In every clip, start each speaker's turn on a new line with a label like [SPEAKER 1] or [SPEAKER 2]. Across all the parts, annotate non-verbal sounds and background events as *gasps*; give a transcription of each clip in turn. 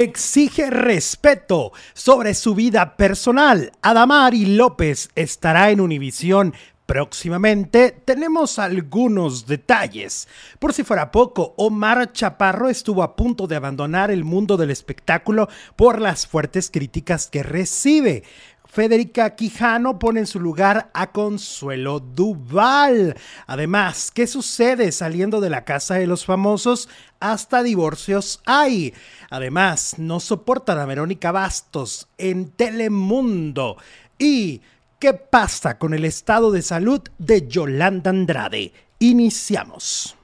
[SPEAKER 1] Exige respeto sobre su vida personal. Adamari López estará en Univisión Próximamente tenemos algunos detalles. Por si fuera poco, Omar Chaparro estuvo a punto de abandonar el mundo del espectáculo por las fuertes críticas que recibe. Federica Quijano pone en su lugar a Consuelo Duval. Además, ¿qué sucede saliendo de la casa de los famosos? Hasta divorcios hay. Además, no soportan a Verónica Bastos en Telemundo. Y, ¿qué pasa con el estado de salud de Yolanda Andrade? Iniciamos.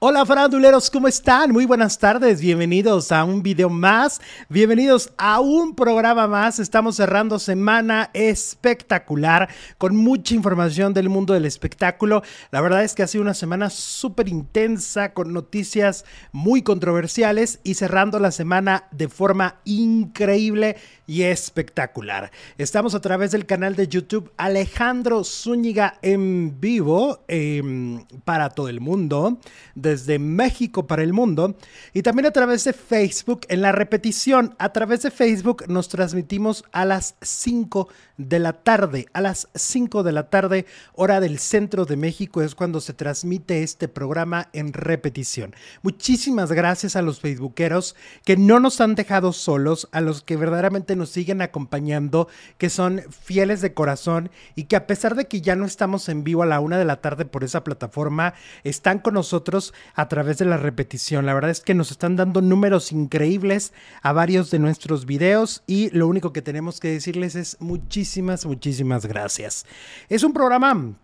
[SPEAKER 1] Hola faranduleros, ¿cómo están? Muy buenas tardes, bienvenidos a un video más, bienvenidos a un programa más. Estamos cerrando semana espectacular con mucha información del mundo del espectáculo. La verdad es que ha sido una semana súper intensa con noticias muy controversiales y cerrando la semana de forma increíble y espectacular. Estamos a través del canal de YouTube Alejandro Zúñiga en vivo em, para todo el mundo desde México para el mundo y también a través de Facebook en la repetición. A través de Facebook nos transmitimos a las 5 de la tarde. A las 5 de la tarde, hora del centro de México, es cuando se transmite este programa en repetición. Muchísimas gracias a los facebookeros que no nos han dejado solos, a los que verdaderamente nos siguen acompañando, que son fieles de corazón y que a pesar de que ya no estamos en vivo a la una de la tarde por esa plataforma, están con nosotros a través de la repetición. La verdad es que nos están dando números increíbles a varios de nuestros videos y lo único que tenemos que decirles es muchísimas, muchísimas gracias. Es un programa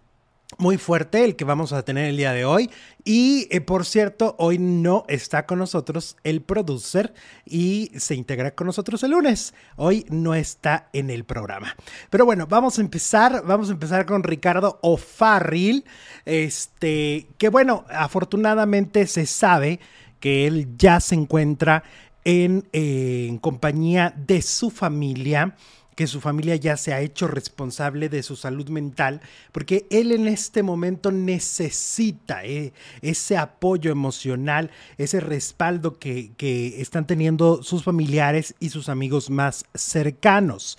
[SPEAKER 1] muy fuerte el que vamos a tener el día de hoy. Y eh, por cierto, hoy no está con nosotros el producer y se integra con nosotros el lunes. Hoy no está en el programa. Pero bueno, vamos a empezar. Vamos a empezar con Ricardo O'Farrill. Este, que bueno, afortunadamente se sabe que él ya se encuentra en, eh, en compañía de su familia que su familia ya se ha hecho responsable de su salud mental, porque él en este momento necesita eh, ese apoyo emocional, ese respaldo que, que, están teniendo sus familiares y sus amigos más cercanos.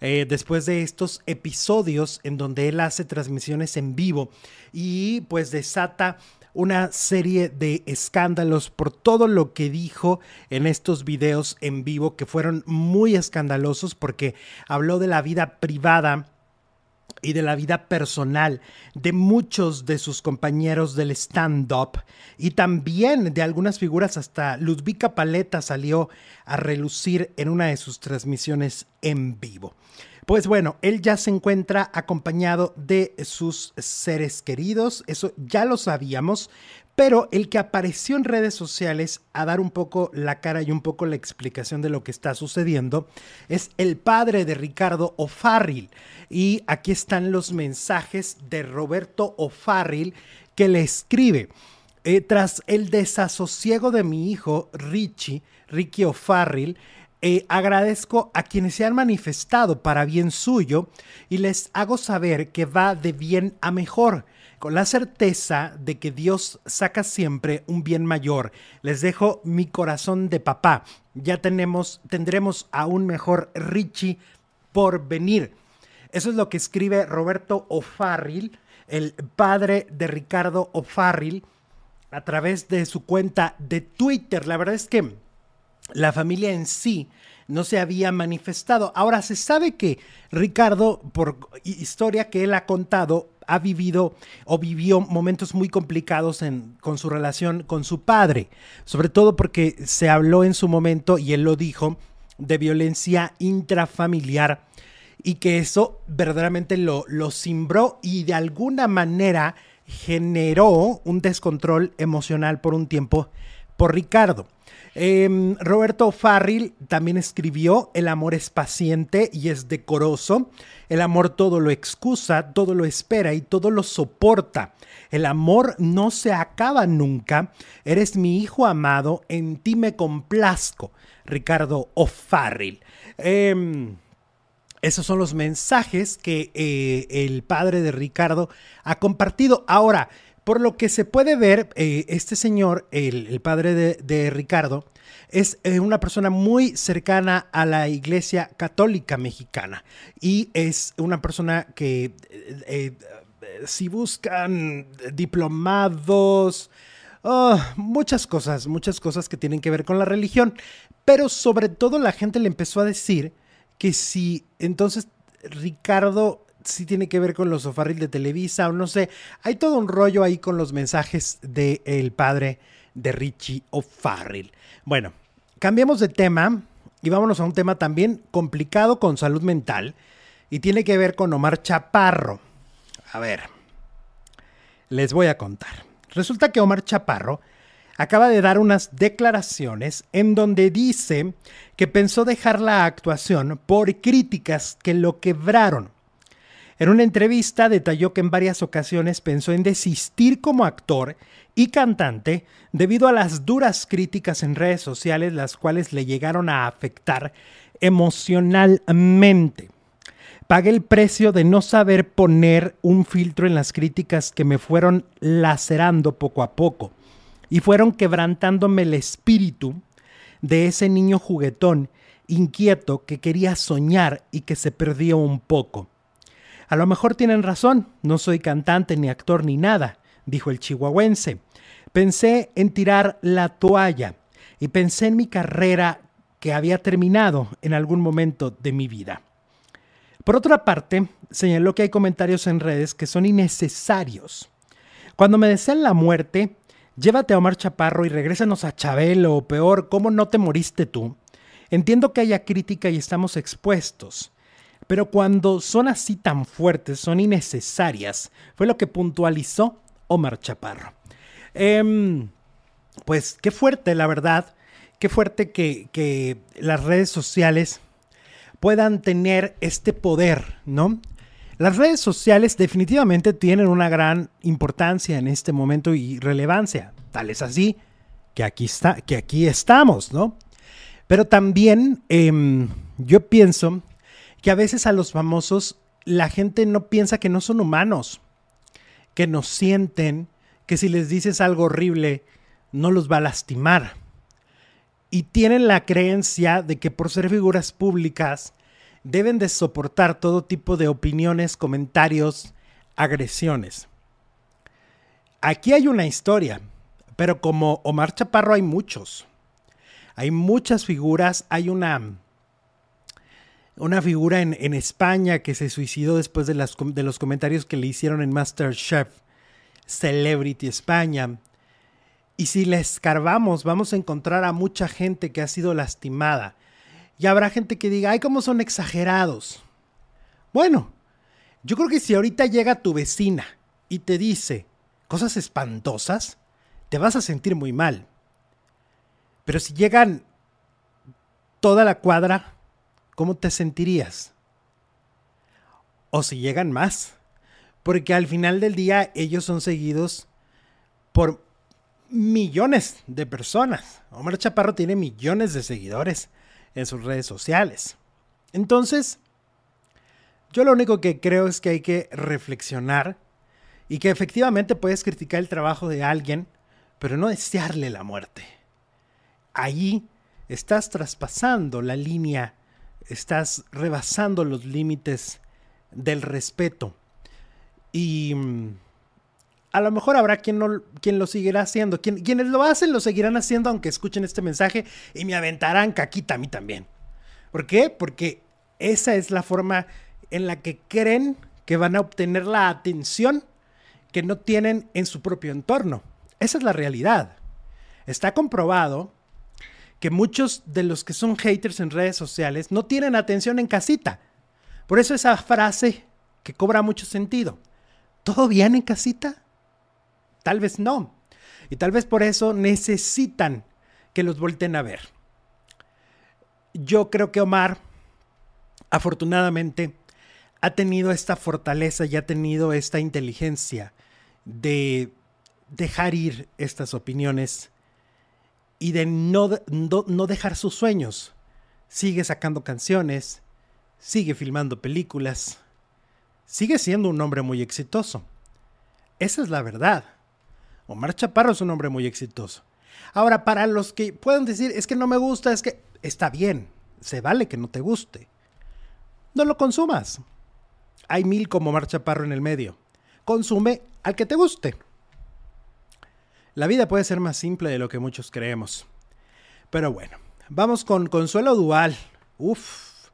[SPEAKER 1] Eh, después de estos episodios en donde él hace transmisiones en vivo y pues desata una serie de escándalos por todo lo que dijo en estos videos en vivo que fueron muy escandalosos porque habló de la vida privada y de la vida personal de muchos de sus compañeros del stand-up y también de algunas figuras, hasta Ludvika Paleta salió a relucir en una de sus transmisiones en vivo. Pues bueno, él ya se encuentra acompañado de sus seres queridos, eso ya lo sabíamos, pero el que apareció en redes sociales a dar un poco la cara y un poco la explicación de lo que está sucediendo es el padre de Ricardo O'Farrill. Y aquí están los mensajes de Roberto O'Farrill que le escribe. Eh, tras el desasosiego de mi hijo Richie, Ricky O'Farrill, eh, agradezco a quienes se han manifestado para bien suyo y les hago saber que va de bien a mejor, con la certeza de que Dios saca siempre un bien mayor. Les dejo mi corazón de papá. Ya tenemos, tendremos a un mejor Richie por venir. Eso es lo que escribe Roberto O'Farrill, el padre de Ricardo O'Farrill, a través de su cuenta de Twitter. La verdad es que la familia en sí no se había manifestado. Ahora se sabe que Ricardo, por historia que él ha contado, ha vivido o vivió momentos muy complicados con su relación con su padre, sobre todo porque se habló en su momento, y él lo dijo, de violencia intrafamiliar y que eso verdaderamente lo, lo cimbró y de alguna manera generó un descontrol emocional por un tiempo por Ricardo. Em, Roberto Farril también escribió, el amor es paciente y es decoroso, el amor todo lo excusa, todo lo espera y todo lo soporta. El amor no se acaba nunca, eres mi hijo amado, en ti me complazco. Ricardo O'Farrill. Em, esos son los mensajes que eh, el padre de Ricardo ha compartido. Ahora, Por lo que se puede ver, eh, este señor, el, padre de, Ricardo, es eh, una persona muy cercana a la Iglesia Católica Mexicana. Y es una persona que eh, si buscan diplomados, oh, muchas cosas, muchas cosas que tienen que ver con la religión, pero sobre todo la gente le empezó a decir que si entonces Ricardo sí tiene que ver con los O'Farrill de Televisa o no sé. Hay todo un rollo ahí con los mensajes del padre de Richie O'Farrill. Bueno, cambiemos de tema y vámonos a un tema también complicado con salud mental y tiene que ver con Omar Chaparro. A ver, les voy a contar. Resulta que Omar Chaparro acaba de dar unas declaraciones en donde dice que pensó dejar la actuación por críticas que lo quebraron. En una entrevista detalló que en varias ocasiones pensó en desistir como actor y cantante debido a las duras críticas en redes sociales las cuales le llegaron a afectar emocionalmente. Pagué el precio de no saber poner un filtro en las críticas que me fueron lacerando poco a poco y fueron quebrantándome el espíritu de ese niño juguetón, inquieto, que quería soñar y que se perdió un poco. A lo mejor tienen razón, no soy cantante ni actor ni nada, dijo el chihuahuense. Pensé en tirar la toalla y pensé en mi carrera que había terminado en algún momento de mi vida. Por otra parte, señaló que hay comentarios en redes que son innecesarios. Cuando me desean la muerte, llévate a Omar Chaparro y regrésanos a Chabelo o peor, ¿cómo no te moriste tú? Entiendo que haya crítica y estamos expuestos. Pero cuando son así tan fuertes, son innecesarias, fue lo que puntualizó Omar Chaparro. Em, pues qué fuerte, la verdad, qué fuerte que, que las redes sociales puedan tener este poder, ¿no? Las redes sociales definitivamente tienen una gran importancia en este momento y relevancia. Tal es así que aquí, está, que aquí estamos, ¿no? Pero también em, yo pienso que a veces a los famosos la gente no piensa que no son humanos, que nos sienten, que si les dices algo horrible no los va a lastimar. Y tienen la creencia de que por ser figuras públicas deben de soportar todo tipo de opiniones, comentarios, agresiones. Aquí hay una historia, pero como Omar Chaparro hay muchos. Hay muchas figuras, hay una una figura en, España que se suicidó después de, las, de los comentarios que le hicieron en MasterChef Celebrity España. Y si le escarbamos, vamos a encontrar a mucha gente que ha sido lastimada. Y habrá gente que diga, ay, cómo son exagerados. Bueno, yo creo que si ahorita llega tu vecina y te dice cosas espantosas, te vas a sentir muy mal. Pero si llegan toda la cuadra, ¿cómo te sentirías? O si llegan más, porque al final del día ellos son seguidos por millones de personas. Omar Chaparro tiene millones de seguidores en sus redes sociales. Entonces, yo lo único que creo es que hay que reflexionar y que efectivamente puedes criticar el trabajo de alguien, pero no desearle la muerte. Allí estás traspasando la línea estás rebasando los límites del respeto. Y mm, a lo mejor habrá quien, no, quien lo seguirá haciendo. quienes lo hacen lo seguirán haciendo aunque escuchen este mensaje y me aventarán caquita a mí también. ¿Por qué? Porque esa es la forma en la que creen que van a obtener la atención que no tienen en su propio entorno. Esa es la realidad. Está comprobado que muchos de los que son haters en redes sociales no tienen atención en casita. Por eso esa frase que cobra mucho sentido. ¿Todo bien en casita? Tal vez no. Y tal vez por eso necesitan que los volten a ver. Yo creo que Omar, afortunadamente, ha tenido esta fortaleza y ha tenido esta inteligencia de dejar ir estas opiniones y de no, no, dejar sus sueños. Sigue sacando canciones, sigue filmando películas, sigue siendo un hombre muy exitoso. Esa es la verdad. Omar Chaparro es un hombre muy exitoso. Ahora, para los que puedan decir, es que no me gusta, es que está bien, se vale que no te guste. No lo consumas. Hay mil como Omar Chaparro en el medio. Consume al que te guste. La vida puede ser más simple de lo que muchos creemos. Pero bueno, vamos con Consuelo Dual. Uf.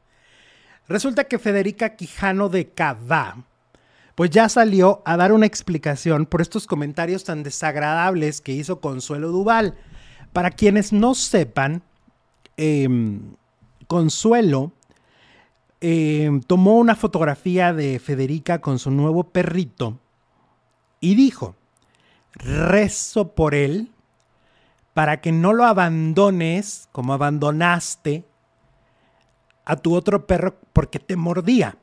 [SPEAKER 1] Resulta que Federica Quijano de Cadá pues ya salió a dar una explicación por estos comentarios tan desagradables que hizo Consuelo Duval. Para quienes no sepan, em, Consuelo em, tomó una fotografía de Federica con su nuevo perrito y dijo, rezo por él para que no lo abandones como abandonaste a tu otro perro porque te mordía.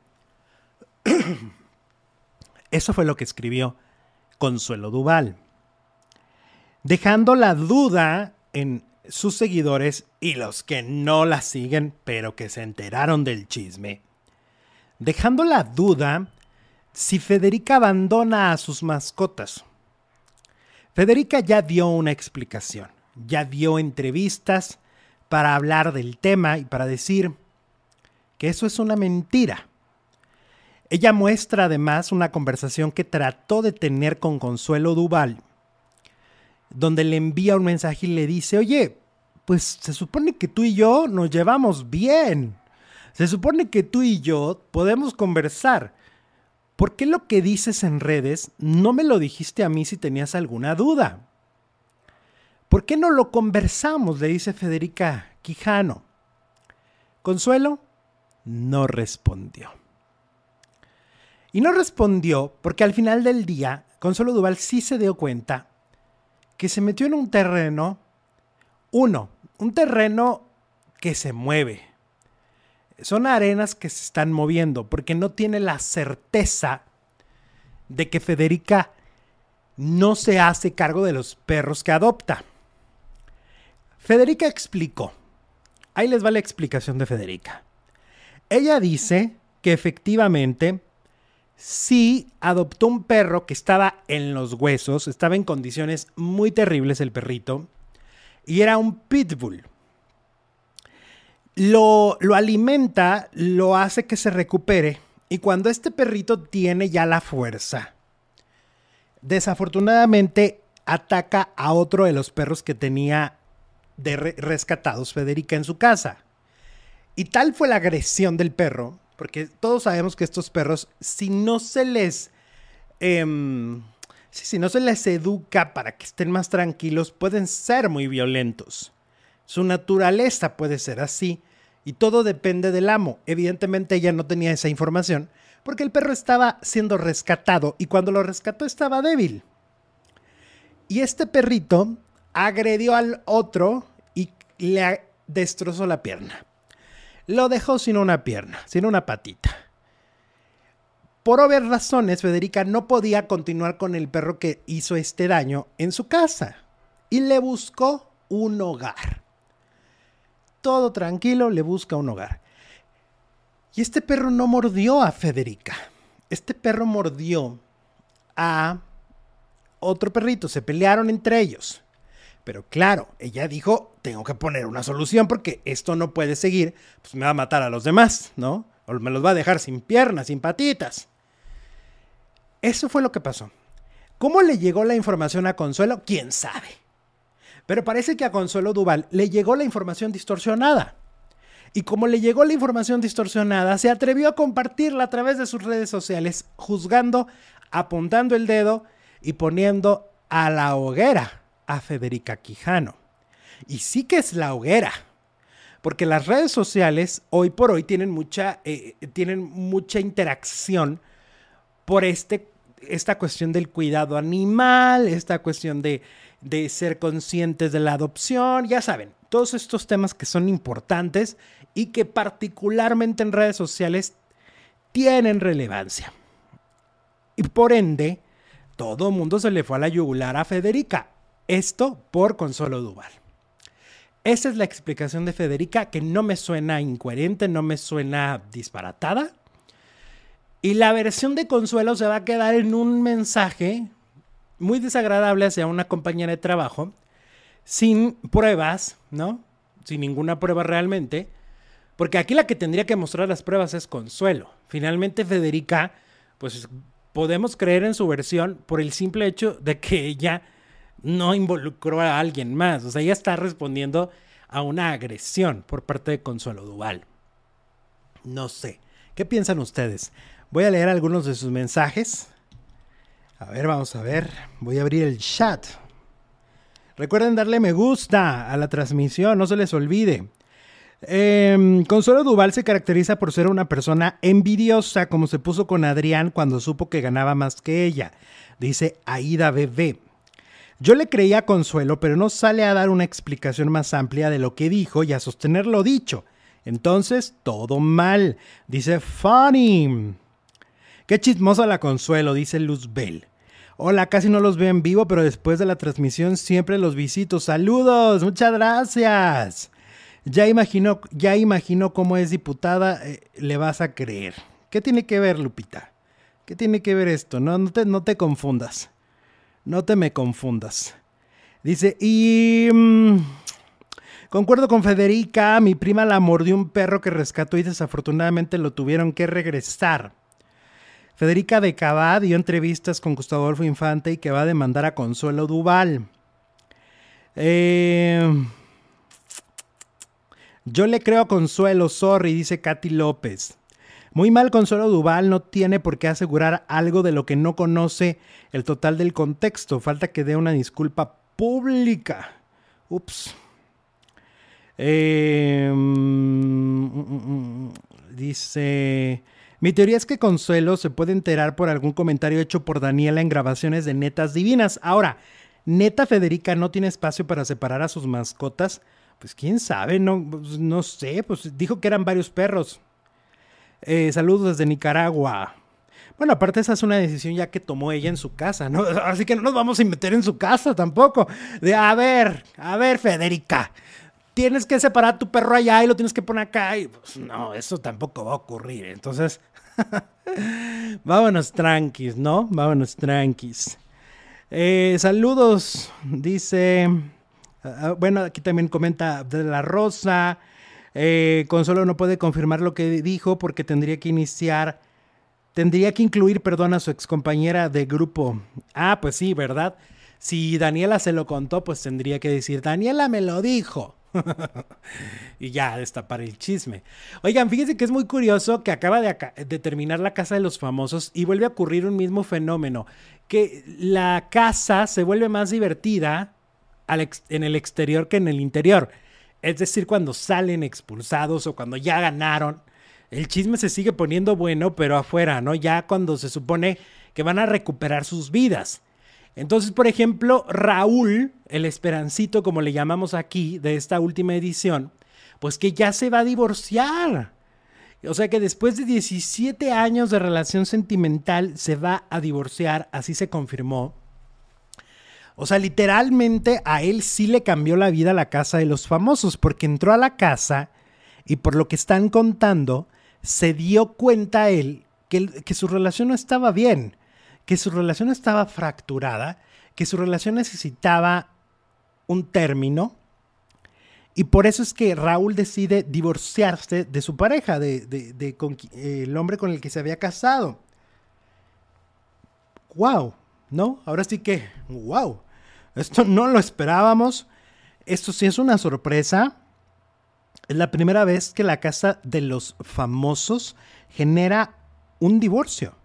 [SPEAKER 1] *clears throat* Eso fue lo que escribió Consuelo Duval. Dejando la duda en sus seguidores y los que no la siguen, pero que se enteraron del chisme. Dejando la duda si Federica abandona a sus mascotas. Federica ya dio una explicación, ya dio entrevistas para hablar del tema y para decir que eso es una mentira. Ella muestra además una conversación que trató de tener con Consuelo Duval, donde le envía un mensaje y le dice, oye, pues se supone que tú y yo nos llevamos bien. Se supone que tú y yo podemos conversar. ¿Por qué lo que dices en redes no me lo dijiste a mí si tenías alguna duda? ¿Por qué no lo conversamos? le dice Federica Quijano. Consuelo no respondió. Y no respondió porque al final del día, Consuelo Duval sí se dio cuenta que se metió en un terreno, uno, un terreno que se mueve. Son arenas que se están moviendo porque no tiene la certeza de que Federica no se hace cargo de los perros que adopta. Federica explicó. Ahí les va la explicación de Federica. Ella dice que efectivamente sí adoptó un perro que estaba en los huesos, estaba en condiciones muy terribles el perrito, y era un pitbull. Lo, lo alimenta, lo hace que se recupere, y cuando este perrito tiene ya la fuerza, desafortunadamente ataca a otro de los perros que tenía de rescatados Federica en su casa. Y tal fue la agresión del perro porque todos sabemos que estos perros, si no se les... Em, si no se les educa para que estén más tranquilos, pueden ser muy violentos. Su naturaleza puede ser así y todo depende del amo. Evidentemente ella no tenía esa información porque el perro estaba siendo rescatado y cuando lo rescató estaba débil. Y este perrito agredió al otro y le destrozó la pierna lo dejó sin una pierna, sin una patita. Por obvias razones, Federica no podía continuar con el perro que hizo este daño en su casa y le buscó un hogar. Todo tranquilo, le busca un hogar. Y este perro no mordió a Federica. Este perro mordió a otro perrito. Se pelearon entre ellos. Pero claro, ella dijo, tengo que poner una solución porque esto no puede seguir, pues me va a matar a los demás, ¿no? O me los va a dejar sin piernas, sin patitas. Eso fue lo que pasó. ¿Cómo le llegó la información a Consuelo? ¿Quién sabe? Pero parece que a Consuelo Duval le llegó la información distorsionada. Y como le llegó la información distorsionada, se atrevió a compartirla a través de sus redes sociales, juzgando, apuntando el dedo y poniendo a la hoguera a Federica Quijano. Y sí que es la hoguera, porque las redes sociales hoy por hoy tienen mucha, eh, tienen mucha interacción por este, esta cuestión del cuidado animal, esta cuestión de, de ser conscientes de la adopción, ya saben, todos estos temas que son importantes y que particularmente en redes sociales tienen relevancia. Y por ende, todo mundo se le fue a la yugular a Federica. Esto por Consuelo Duval. Esa es la explicación de Federica que no me suena incoherente, no me suena disparatada. Y la versión de Consuelo se va a quedar en un mensaje muy desagradable hacia una compañera de trabajo sin pruebas, ¿no? Sin ninguna prueba realmente. Porque aquí la que tendría que mostrar las pruebas es Consuelo. Finalmente Federica, pues podemos creer en su versión por el simple hecho de que ella no involucró a alguien más. O sea, ella está respondiendo a una agresión por parte de Consuelo Duval. No sé. ¿Qué piensan ustedes? Voy a leer algunos de sus mensajes. A ver, vamos a ver. Voy a abrir el chat. Recuerden darle me gusta a la transmisión, no se les olvide. Em, Consuelo Duval se caracteriza por ser una persona envidiosa, como se puso con Adrián cuando supo que ganaba más que ella, dice Aida Bebé. Yo le creía a Consuelo, pero no sale a dar una explicación más amplia de lo que dijo y a sostener lo dicho. Entonces, todo mal, dice Funny. Qué chismosa la Consuelo, dice Luzbel. Hola, casi no los veo en vivo, pero después de la transmisión siempre los visito. Saludos, muchas gracias. Ya imagino, ya imagino cómo es diputada, eh, le vas a creer. ¿Qué tiene que ver, Lupita? ¿Qué tiene que ver esto? No, no, te, no te confundas. No te me confundas. Dice, y... Mm, concuerdo con Federica, mi prima la mordió un perro que rescató y desafortunadamente lo tuvieron que regresar. Federica de Cabá dio entrevistas con Gustavo Infante y que va a demandar a Consuelo Duval. Eh, yo le creo a Consuelo, sorry, dice Katy López. Muy mal Consuelo Duval no tiene por qué asegurar algo de lo que no conoce el total del contexto. Falta que dé una disculpa pública. Ups. Eh, mm, mm, mm, dice... Mi teoría es que Consuelo se puede enterar por algún comentario hecho por Daniela en grabaciones de Netas Divinas. Ahora, Neta Federica no tiene espacio para separar a sus mascotas. Pues quién sabe, no, pues, no sé, pues dijo que eran varios perros. Eh, saludos desde Nicaragua. Bueno, aparte esa es una decisión ya que tomó ella en su casa, ¿no? *laughs* Así que no nos vamos a meter en su casa tampoco. De, a ver, a ver, Federica, tienes que separar a tu perro allá y lo tienes que poner acá. Y pues no, eso tampoco va a ocurrir. Entonces, *laughs* Vámonos tranquis, ¿no? Vámonos tranquis. Eh, saludos, dice. Ah, ah, bueno, aquí también comenta de la Rosa. Eh, Consuelo no puede confirmar lo que dijo porque tendría que iniciar. Tendría que incluir, perdón, a su excompañera de grupo. Ah, pues sí, ¿verdad? Si Daniela se lo contó, pues tendría que decir, Daniela me lo dijo. *laughs* y ya destapar el chisme. Oigan, fíjense que es muy curioso que acaba de, terminar la casa de los famosos y vuelve a ocurrir un mismo fenómeno, que la casa se vuelve más divertida en el exterior que en el interior. Es decir, cuando salen expulsados o cuando ya ganaron, el chisme se sigue poniendo bueno, pero afuera, ¿no? Ya cuando se supone que van a recuperar sus vidas. Entonces, por ejemplo, Raúl, el esperancito, como le llamamos aquí, de esta última edición, pues que ya se va a divorciar. O sea que después de 17 años de relación sentimental se va a divorciar, así se confirmó. O sea, literalmente a él sí le cambió la vida la casa de los famosos, porque entró a la casa y por lo que están contando, se dio cuenta él que, que su relación no estaba bien que su relación estaba fracturada, que su relación necesitaba un término. Y por eso es que Raúl decide divorciarse de su pareja, de, el hombre con el que se había casado. ¡Wow! ¿No? Ahora sí que, ¡wow! Esto no lo esperábamos. Esto sí es una sorpresa. Es la primera vez que la casa de los famosos genera un divorcio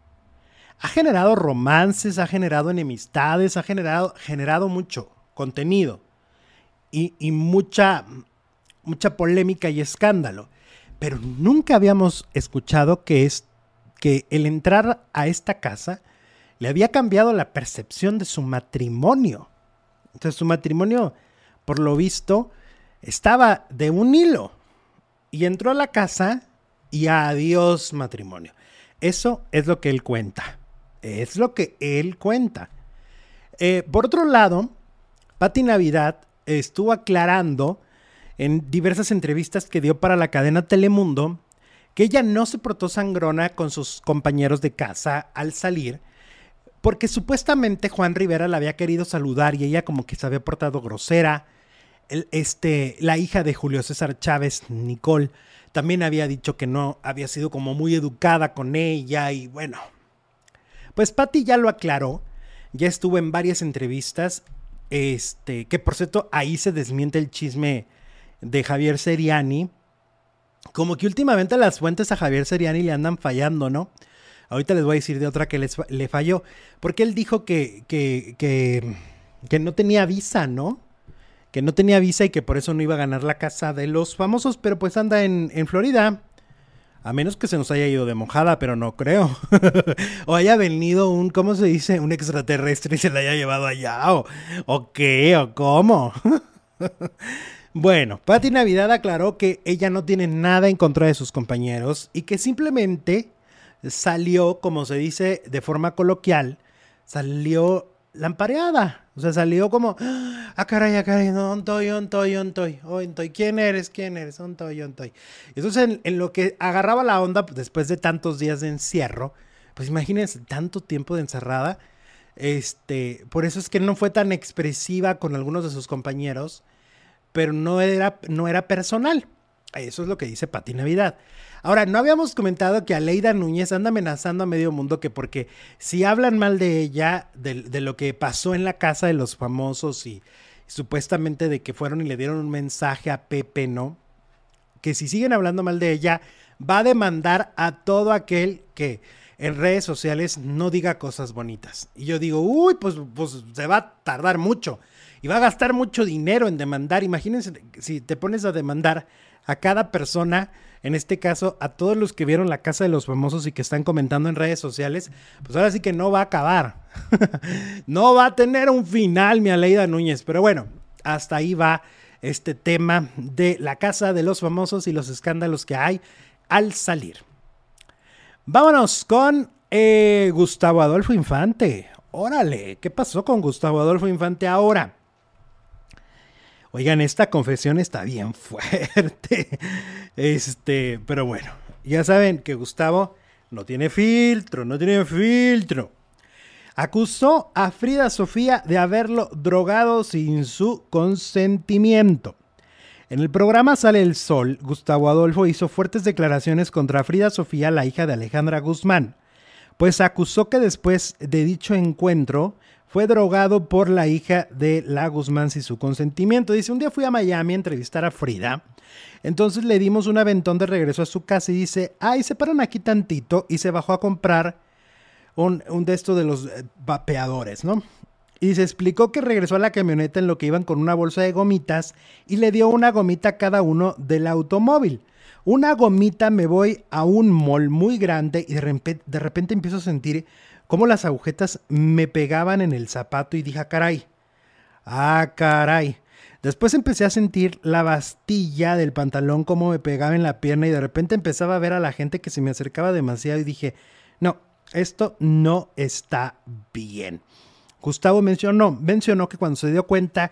[SPEAKER 1] ha generado romances, ha generado enemistades, ha generado, generado mucho contenido y, mucha, mucha polémica y escándalo. Pero nunca habíamos escuchado que, es, que el entrar a esta casa le había cambiado la percepción de su matrimonio. Entonces su matrimonio, por lo visto, estaba de un hilo. Y entró a la casa y adiós matrimonio. Eso es lo que él cuenta. Es lo que él cuenta. Eh, por otro lado, Patti Navidad estuvo aclarando en diversas entrevistas que dio para la cadena Telemundo que ella no se portó sangrona con sus compañeros de casa al salir, porque supuestamente Juan Rivera la había querido saludar y ella como que se había portado grosera. este, la hija de Julio César Chávez, Nicole, también había dicho que no había sido como muy educada con ella y bueno. Pues Patty ya lo aclaró, ya estuvo en varias entrevistas, este, que por cierto ahí se desmiente el chisme de Javier Seriani. Como que últimamente las fuentes a Javier Seriani le andan fallando, ¿no? Ahorita les voy a decir de otra que les, le falló. Porque él dijo que, que, que, que no tenía visa, ¿no? Que no tenía visa y que por eso no iba a ganar la casa de los famosos, pero pues anda en, en Florida. A menos que se nos haya ido de mojada, pero no creo. *laughs* o haya venido un, ¿cómo se dice? Un extraterrestre y se la haya llevado allá. O, qué, o cómo. *laughs* bueno, Patti Navidad aclaró que ella no tiene nada en contra de sus compañeros y que simplemente salió, como se dice de forma coloquial, salió lampareada. O sea, salió como, ah, caray, ah, caray, no, ontoy, ontoy, ontoy, ontoy, ¿quién eres? ¿Quién eres? Ontoy, ontoy. Entonces, en, en, lo que agarraba la onda, pues, después de tantos días de encierro, pues imagínense, tanto tiempo de encerrada, este, por eso es que no fue tan expresiva con algunos de sus compañeros, pero no era, no era personal. Eso es lo que dice Pati Navidad. Ahora, no habíamos comentado que Aleida Núñez anda amenazando a medio mundo que porque si hablan mal de ella, de, lo que pasó en la casa de los famosos y, supuestamente de que fueron y le dieron un mensaje a Pepe, ¿no? Que si siguen hablando mal de ella, va a demandar a todo aquel que en redes sociales no diga cosas bonitas. Y yo digo, uy, pues, pues se va a tardar mucho y va a gastar mucho dinero en demandar. Imagínense si te pones a demandar a cada persona, en este caso a todos los que vieron la casa de los famosos y que están comentando en redes sociales, pues ahora sí que no va a acabar. *laughs* no va a tener un final, mi Aleida Núñez. Pero bueno, hasta ahí va este tema de la casa de los famosos y los escándalos que hay al salir. Vámonos con eh, Gustavo Adolfo Infante. Órale, ¿qué pasó con Gustavo Adolfo Infante ahora? Oigan, esta confesión está bien fuerte. Este, pero bueno, ya saben que Gustavo no tiene filtro, no tiene filtro. Acusó a Frida Sofía de haberlo drogado sin su consentimiento. En el programa Sale el Sol, Gustavo Adolfo hizo fuertes declaraciones contra Frida Sofía, la hija de Alejandra Guzmán, pues acusó que después de dicho encuentro, fue drogado por la hija de la Guzmán sin su consentimiento. Dice, un día fui a Miami a entrevistar a Frida. Entonces le dimos un aventón de regreso a su casa y dice, ay, se paran aquí tantito y se bajó a comprar un, de estos de los eh, vapeadores, ¿no? Y se explicó que regresó a la camioneta en lo que iban con una bolsa de gomitas y le dio una gomita a cada uno del automóvil. Una gomita me voy a un mall muy grande y de repente, de repente empiezo a sentir cómo las agujetas me pegaban en el zapato y dije, ah, caray, ah, caray. Después empecé a sentir la bastilla del pantalón como me pegaba en la pierna y de repente empezaba a ver a la gente que se me acercaba demasiado y dije, no, esto no está bien. Gustavo mencionó, mencionó que cuando se dio cuenta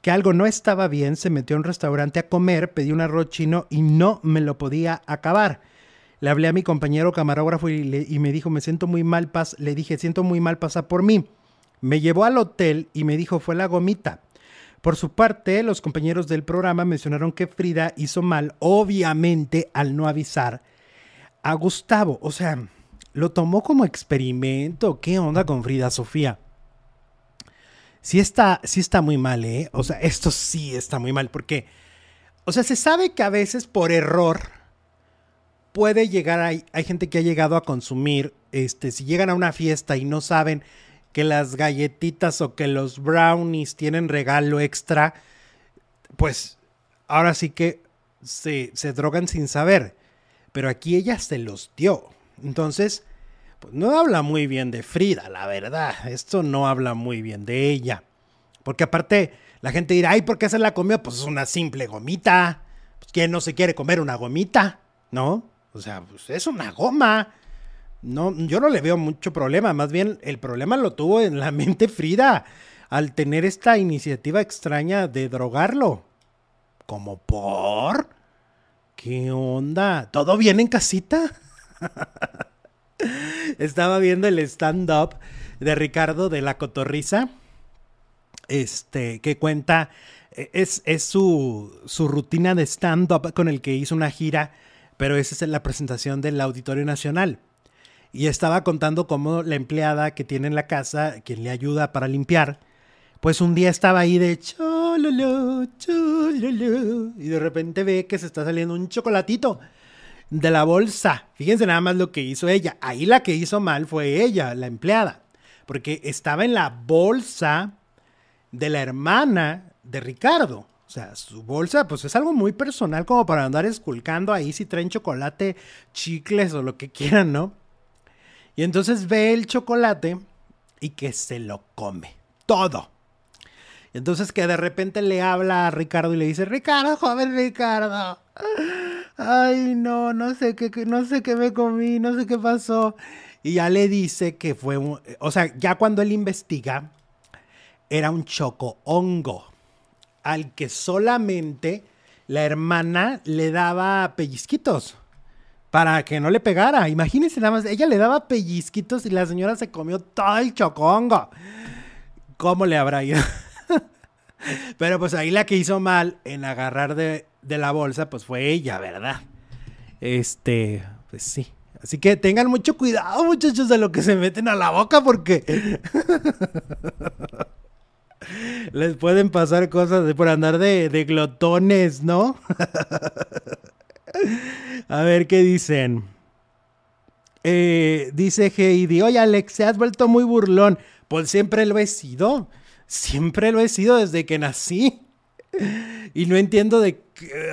[SPEAKER 1] que algo no estaba bien, se metió a un restaurante a comer, pedí un arroz chino y no me lo podía acabar. Le hablé a mi compañero camarógrafo y, me dijo, me siento muy mal, le dije, siento muy mal, pasa por mí. Me llevó al hotel y me dijo, fue la gomita. Por su parte, los compañeros del programa mencionaron que Frida hizo mal, obviamente, al no avisar a Gustavo. O sea, lo tomó como experimento. ¿Qué onda con Frida Sofía? Sí está, sí está muy mal, ¿eh? O sea, esto sí está muy mal porque, o sea, se sabe que a veces por error puede llegar, hay, hay gente que ha llegado a consumir, este, si llegan a una fiesta y no saben que las galletitas o que los brownies tienen regalo extra, pues ahora sí que se, se drogan sin saber. Pero aquí ella se los dio. Entonces, pues no habla muy bien de Frida, la verdad. Esto no habla muy bien de ella. Porque aparte, la gente dirá, ay, ¿por qué se la comió? Pues es una simple gomita. Pues, ¿Quién no se quiere comer una gomita? ¿No? O sea, pues es una goma. No, yo no le veo mucho problema. Más bien, el problema lo tuvo en la *laughs* mente Frida al tener esta iniciativa extraña de drogarlo. ¿Como por? ¿Qué onda? ¿Todo bien en casita? *laughs* Estaba viendo el stand-up de Ricardo de la Cotorriza, este, que cuenta, e, es, es su, su rutina de stand-up con el que hizo una gira, pero esa es la presentación del Auditorio Nacional. Y estaba contando cómo la empleada que tiene en la casa, quien le ayuda para limpiar, pues un día estaba ahí de chololo, chololo, y de repente ve que se está saliendo un chocolatito de la bolsa. Fíjense nada más lo que hizo ella. Ahí la que hizo mal fue ella, la empleada, porque estaba en la bolsa de la hermana de Ricardo. Sea, su bolsa, pues es algo muy personal como para andar esculcando ahí si traen chocolate, chicles o lo que quieran, ¿no? Y entonces ve el chocolate y que se lo come. Todo. Entonces que de repente le habla a Ricardo y le dice, Ricardo, joven Ricardo. Ay, no, no sé qué, no sé qué me comí, no sé qué pasó. Y ya le dice que fue un, o sea, ya cuando él investiga, era un choco hongo al que solamente la hermana le daba pellizquitos para que no le pegara. Imagínense nada más, ella le daba pellizquitos y la señora se comió todo el chocongo. ¿Cómo le habrá ido? *laughs* Pero pues ahí la que hizo mal en agarrar de, de la bolsa, pues fue ella, ¿verdad? Este, pues sí. Así que tengan mucho cuidado, muchachos, de lo que se meten a la boca, porque *laughs* les pueden pasar cosas por andar de, de glotones, ¿no? A ver qué dicen. Eh, dice Heidi, oye Alex, se has vuelto muy burlón. Pues siempre lo he sido. Siempre lo he sido desde que nací. Y no entiendo de,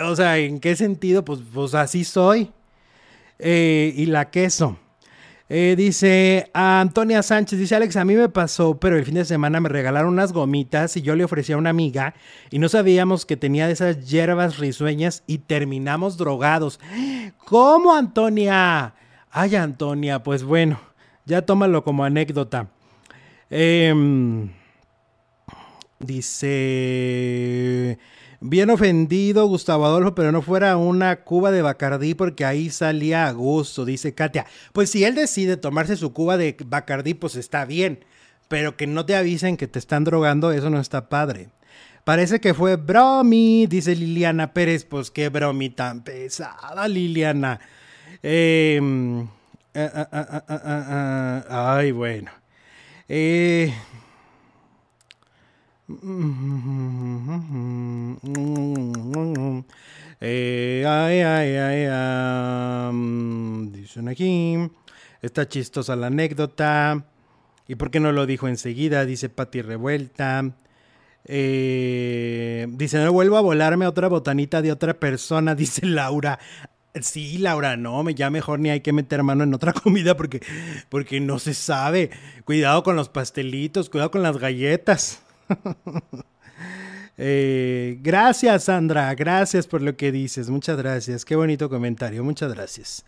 [SPEAKER 1] o sea, en qué sentido, pues, pues así soy. Eh, y la queso. Eh, dice Antonia Sánchez, dice Alex, a mí me pasó, pero el fin de semana me regalaron unas gomitas y yo le ofrecí a una amiga y no sabíamos que tenía de esas hierbas risueñas y terminamos drogados. ¿Cómo, Antonia? Ay, Antonia, pues bueno, ya tómalo como anécdota. Em, dice... Bien ofendido, Gustavo Adolfo, pero no fuera una cuba de Bacardí porque ahí salía a gusto, dice Katia. Pues si él decide tomarse su cuba de Bacardí, pues está bien, pero que no te avisen que te están drogando, eso no está padre. Parece que fue bromi, dice Liliana Pérez. Pues qué bromi tan pesada, Liliana. Em, ah, ah, ah, ay, bueno. Eh, eh, ay, ay, ay, dicen aquí. Está chistosa la anécdota. ¿Y por qué no lo dijo enseguida? Dice Patti Revuelta. Eh, dice, no vuelvo a volarme otra botanita de otra persona, *laughs* dice Laura. Sí, Laura, no, ya mejor ni hay que meter mano en otra *laughs* comida porque, porque no se sabe. Cuidado con los pastelitos, cuidado con las galletas. Eh, gracias, Sandra. Gracias por lo que dices. Muchas gracias. Qué bonito comentario. Muchas gracias.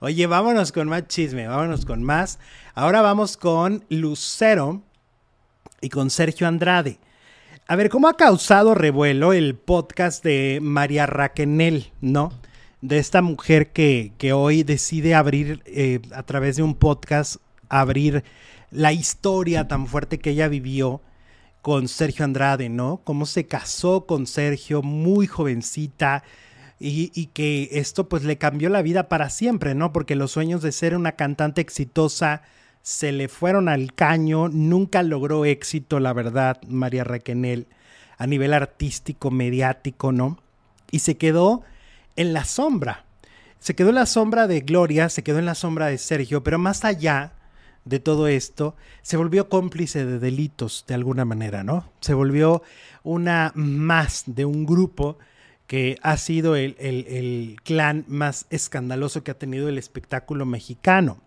[SPEAKER 1] Oye, vámonos con más chisme. Vámonos con más. Ahora vamos con Lucero y con Sergio Andrade. A ver, ¿cómo ha causado revuelo el podcast de María Raquenel, no? De esta mujer que, que hoy decide abrir eh, a través de un podcast, abrir la historia tan fuerte que ella vivió con Sergio Andrade, ¿no? Cómo se casó con Sergio muy jovencita y, y, que esto pues le cambió la vida para siempre, ¿no? Porque los sueños de ser una cantante exitosa se le fueron al caño, nunca logró éxito, la verdad, María Raquenel, a nivel artístico, mediático, ¿no? Y se quedó en la sombra. Se quedó en la sombra de Gloria, se quedó en la sombra de Sergio, pero más allá de todo esto, se volvió cómplice de delitos de alguna manera, ¿no? Se volvió una más de un grupo que ha sido el, el, clan más escandaloso que ha tenido el espectáculo mexicano.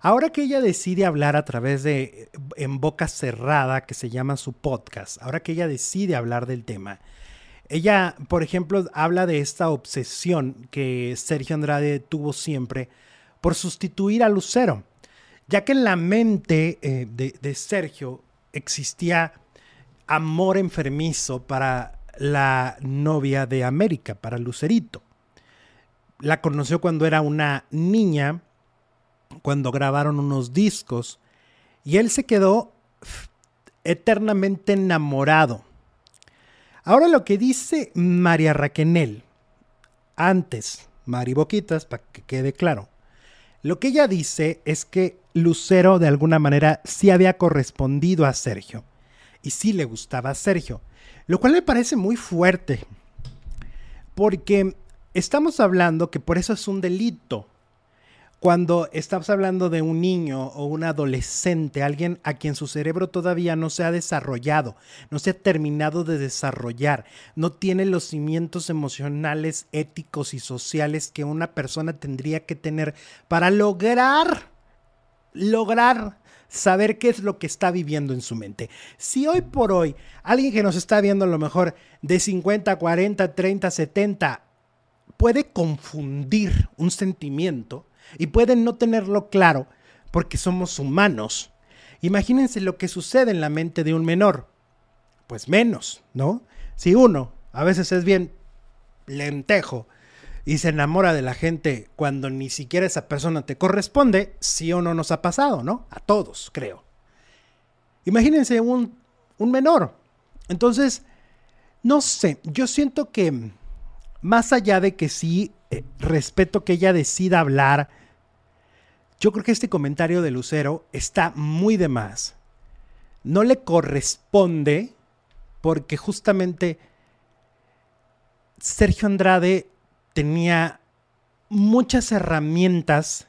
[SPEAKER 1] Ahora que ella decide hablar a través de En Boca Cerrada, que se llama su podcast, ahora que ella decide hablar del tema, ella, por ejemplo, habla de esta obsesión que Sergio Andrade tuvo siempre por sustituir a Lucero ya que en la mente eh, de, Sergio existía amor enfermizo para la novia de América, para Lucerito. La conoció cuando era una niña, cuando grabaron unos discos Y él se quedó eternamente enamorado. Ahora lo que dice María Raquenel, antes, Mari Boquitas, para que quede claro, lo que ella dice es que Lucero de alguna manera sí había correspondido a Sergio y sí le gustaba a Sergio, lo cual me parece muy fuerte, porque estamos hablando que por eso es un delito. Cuando estamos hablando de un niño o un adolescente, alguien a quien su cerebro todavía no se ha desarrollado, no se ha terminado de desarrollar, no tiene los cimientos emocionales, éticos y sociales que una persona tendría que tener para lograr, lograr saber qué es lo que está viviendo en su mente. Si hoy por hoy alguien que nos está viendo a lo mejor de 50, 40, 30, 70 puede confundir un sentimiento y puede no tenerlo claro porque somos humanos. Imagínense lo que sucede en la mente de un menor. Pues menos, ¿no? Si uno a veces es bien lentejo y se enamora de la gente cuando ni siquiera esa persona te corresponde, sí o no nos ha pasado, ¿no? A todos, creo. Imagínense un, un menor. Entonces, no sé, yo siento que más allá de que sí eh, respeto que ella decida hablar, yo creo que este comentario de Lucero está muy de más. No le corresponde porque justamente Sergio Andrade tenía muchas herramientas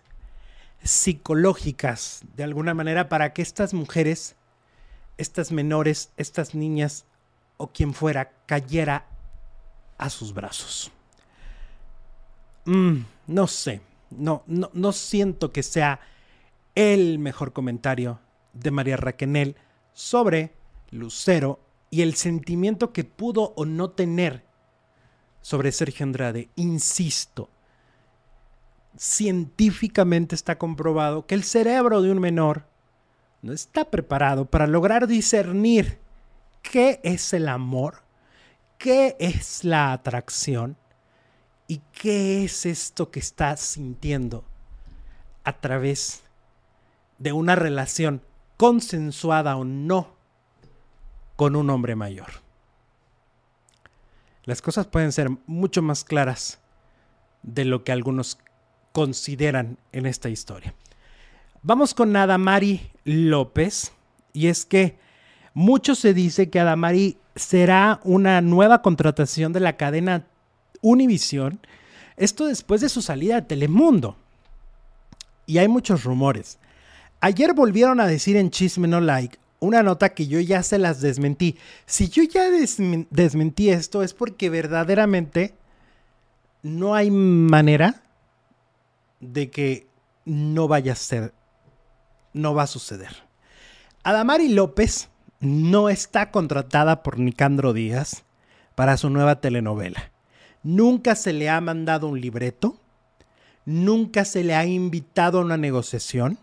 [SPEAKER 1] psicológicas de alguna manera para que estas mujeres, estas menores, estas niñas o quien fuera cayera a sus brazos. Mm, no sé, no, no, no siento que sea el mejor comentario de María Raquenel sobre Lucero y el sentimiento que pudo o no tener sobre Sergio Andrade. Insisto, científicamente está comprobado que el cerebro de un menor no está preparado para lograr discernir qué es el amor qué es la atracción y qué es esto que estás sintiendo a través de una relación consensuada o no con un hombre mayor. Las cosas pueden ser mucho más claras de lo que algunos consideran en esta historia. Vamos con Adamari López y es que mucho se dice que Adamari será una nueva contratación de la cadena Univision. Esto después de su salida de Telemundo. Y hay muchos rumores. Ayer volvieron a decir en Chisme No Like una nota que yo ya se las desmentí. Si yo ya desmentí esto es porque verdaderamente no hay manera de que no vaya a ser, no va a suceder. Adamari López no está contratada por Nicandro Díaz para su nueva telenovela. Nunca se le ha mandado un libreto, nunca se le ha invitado a una negociación,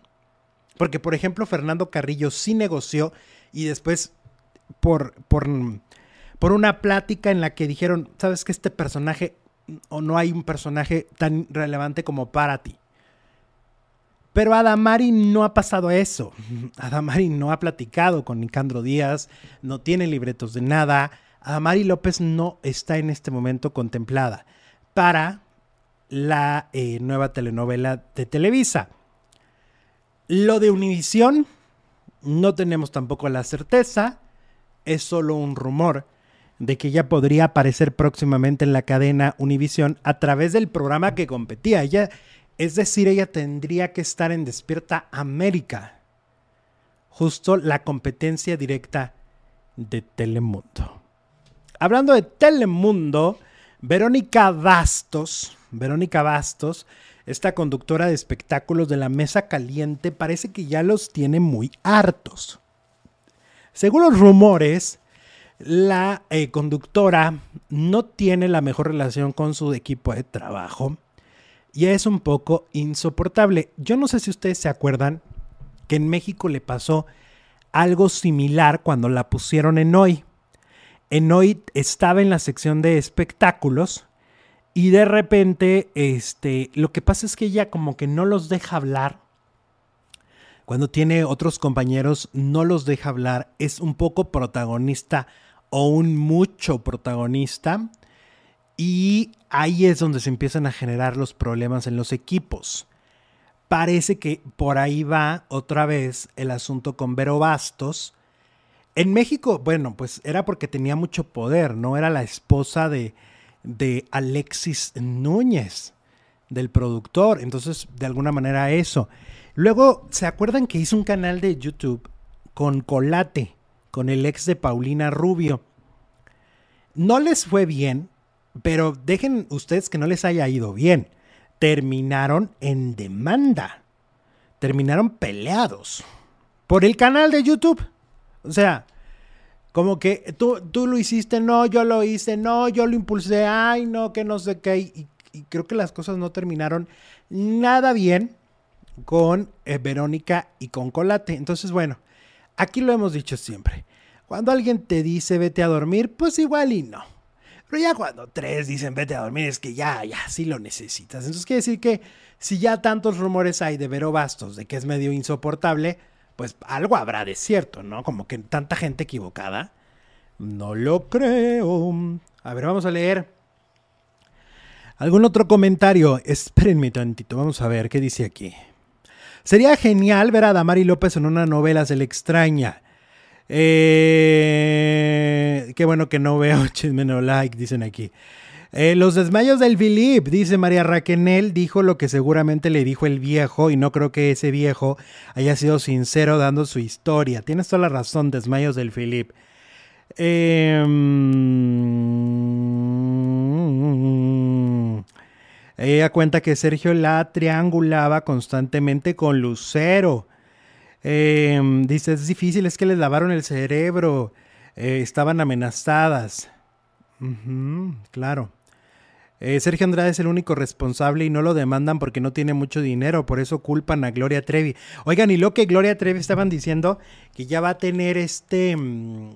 [SPEAKER 1] porque por ejemplo Fernando Carrillo sí negoció y después por, por, por una plática en la que dijeron, sabes que este personaje o no hay un personaje tan relevante como para ti. Pero Adamari no ha pasado eso. *laughs* Adamari no ha platicado con Nicandro Díaz, no tiene libretos de nada. Adamari López no está en este momento contemplada para la eh, nueva telenovela de Televisa. Lo de Univisión, no tenemos tampoco la certeza, es solo un rumor de que ella podría aparecer próximamente en la cadena Univisión a través del programa que competía. Es decir, ella tendría que estar en Despierta América. Justo la competencia directa de Telemundo. Hablando de Telemundo, Verónica Bastos, Verónica Bastos, esta conductora de espectáculos de la Mesa Caliente, parece que ya los tiene muy hartos. Según los rumores, la eh, conductora no tiene la mejor relación con su equipo de trabajo y es un poco insoportable. Yo no sé si ustedes se acuerdan que en México le pasó algo similar cuando la pusieron en hoy. En hoy estaba en la sección de espectáculos y de repente, este, lo que pasa es que ella como que no los deja hablar cuando tiene otros compañeros, no los deja hablar, es un poco protagonista o un mucho protagonista. Y ahí es donde se empiezan a generar los problemas en los equipos. Parece que por ahí va otra vez el asunto con Vero Bastos. En México, bueno, pues era porque tenía mucho poder, ¿no? Era la esposa de, de Alexis Núñez, del productor. Entonces, de alguna manera eso. Luego, ¿se acuerdan que hizo un canal de YouTube con Colate, con el ex de Paulina Rubio? No les fue bien, pero dejen ustedes que no les haya ido bien. Terminaron en demanda. Terminaron peleados por el canal de YouTube. O sea, como que tú, tú lo hiciste, no, yo lo hice, no, yo lo impulsé, ay, no, que no sé qué. Y, creo que las cosas no terminaron nada bien con eh, Verónica y con Colate. Entonces, bueno, aquí lo hemos dicho siempre. Cuando alguien te dice vete a dormir, pues igual y no. Pero ya cuando tres dicen vete a dormir, es que ya, ya, sí lo necesitas. Entonces quiere decir que si ya tantos rumores hay de Vero Bastos, de que es medio insoportable, pues algo habrá de cierto, ¿no? Como que tanta gente equivocada. No lo creo. A ver, vamos a leer. ¿Algún otro comentario? Espérenme tantito, vamos a ver qué dice aquí. Sería genial ver a Damari López en una novela, se le extraña. Eh, qué bueno que no veo *laughs* chisme no like, dicen aquí. Eh, los desmayos del Philip, dice María Raquenel, dijo lo que seguramente le dijo el viejo y no creo que ese viejo haya sido sincero dando su historia. Tienes toda la razón, desmayos del Philip. Eh, ella cuenta que Sergio la triangulaba constantemente con Lucero. Em, dice, es difícil, es que les lavaron el cerebro, eh, estaban amenazadas. claro. Eh, Sergio Andrade es el único responsable y no lo demandan porque no tiene mucho dinero, por eso culpan a Gloria Trevi. Oigan, y lo que Gloria Trevi estaban diciendo, que ya va a tener este mm,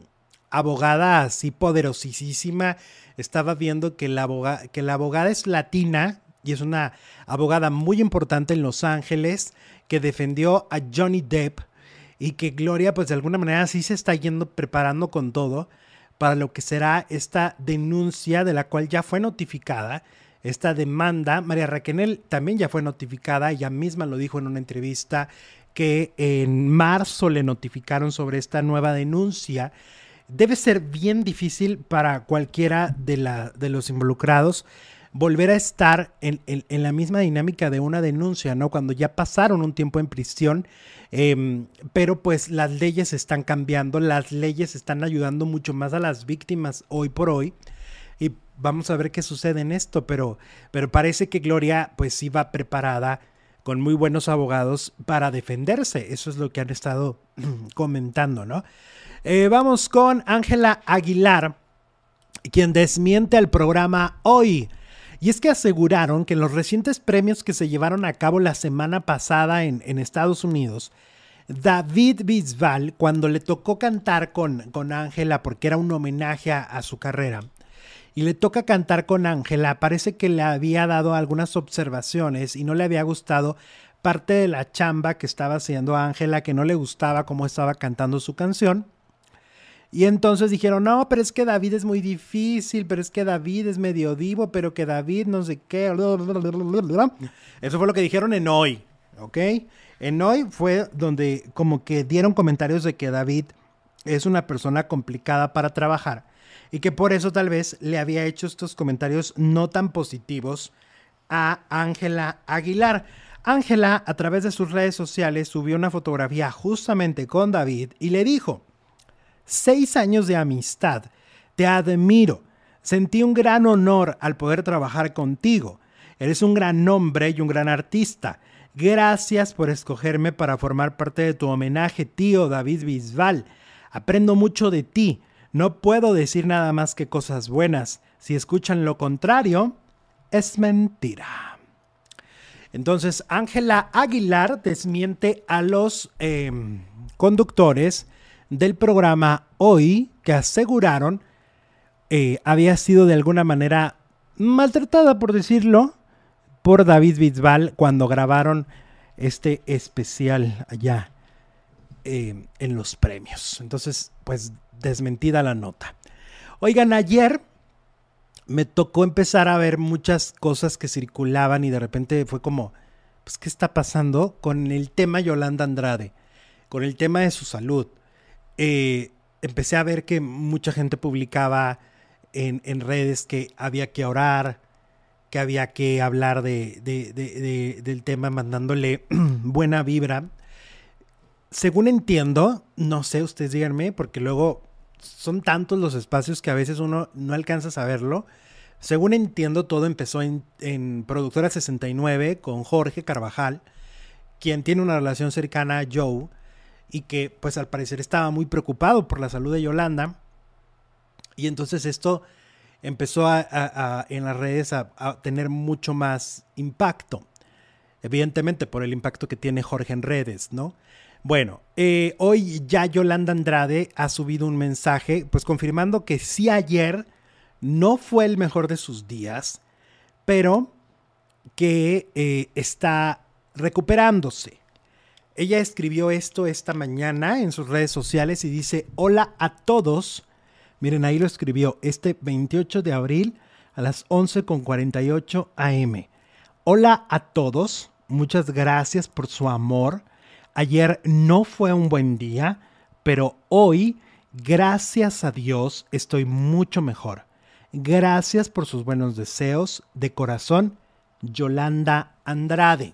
[SPEAKER 1] abogada así poderosísima. Estaba viendo que la, que la abogada es latina, y es una abogada muy importante en Los Ángeles que defendió a Johnny Depp y que Gloria pues de alguna manera sí se está yendo preparando con todo para lo que será esta denuncia de la cual ya fue notificada, esta demanda. María Raquel también ya fue notificada, ella misma lo dijo en una entrevista que en marzo le notificaron sobre esta nueva denuncia. Debe ser bien difícil para cualquiera de, la, de los involucrados volver a estar en, la misma dinámica de una denuncia, ¿no? Cuando ya pasaron un tiempo en prisión, em, pero pues las leyes están cambiando, las leyes están ayudando mucho más a las víctimas hoy por hoy. Y vamos a ver qué sucede en esto, pero, pero parece que Gloria pues iba preparada con muy buenos abogados para defenderse. Eso es lo que han estado *clears throat* comentando, ¿no? Eh, vamos con Ángela Aguilar, quien desmiente al programa hoy. Y es que aseguraron que en los recientes premios que se llevaron a cabo la semana pasada en, Estados Unidos, David Bisbal, cuando le tocó cantar con Ángela, porque era un homenaje a, su carrera, y le toca cantar con Ángela, parece que le había dado algunas observaciones y no le había gustado parte de la chamba que estaba haciendo Ángela, que no le gustaba cómo estaba cantando su canción. Y entonces dijeron, no, pero es que David es muy difícil, pero es que David es medio divo, pero que David no sé qué. Eso fue lo que dijeron en hoy, ¿ok? En hoy fue donde como que dieron comentarios de que David es una persona complicada para trabajar y que por eso tal vez le había hecho estos comentarios no tan positivos a Ángela Aguilar. Ángela a través de sus redes sociales subió una fotografía justamente con David y le dijo, seis años de amistad. Te admiro. Sentí un gran honor al poder trabajar contigo. Eres un gran hombre y un gran artista. Gracias por escogerme para formar parte de tu homenaje, tío David Bisbal. Aprendo mucho de ti. No puedo decir nada más que cosas buenas. Si escuchan lo contrario, es mentira. Entonces, Ángela Aguilar desmiente a los em, conductores del programa Hoy que aseguraron eh, había sido de alguna manera maltratada, por decirlo, por David Bisbal cuando grabaron este especial allá eh, en los premios. Entonces, pues desmentida la nota. Oigan, ayer me tocó empezar a ver muchas cosas que circulaban y de repente fue como, pues, ¿qué está pasando con el tema Yolanda Andrade? Con el tema de su salud. Eh, empecé a ver que mucha gente publicaba en, en, redes que había que orar, que había que hablar de, del tema mandándole *clears throat* buena vibra. Según entiendo, no sé, ustedes díganme, porque luego son tantos los espacios que a veces uno no alcanza a saberlo. Según entiendo, todo empezó en, en Productora 69 con Jorge Carvajal, quien tiene una relación cercana a Joe y que pues al parecer estaba muy preocupado por la salud de Yolanda. Y entonces esto empezó a, en las redes a, tener mucho más impacto. Evidentemente por el impacto que tiene Jorge en redes, ¿no? Bueno, eh, hoy ya Yolanda Andrade ha subido un mensaje, pues confirmando que sí ayer no fue el mejor de sus días, pero que eh, está recuperándose. Ella escribió esto esta mañana en sus redes sociales y dice, hola a todos, Miren, ahí lo escribió este 28 de abril a las 11.48 am. Hola a todos, muchas gracias por su amor. Ayer no fue un buen día, pero hoy, gracias a Dios, estoy mucho mejor. Gracias por sus buenos deseos. De corazón, Yolanda Andrade.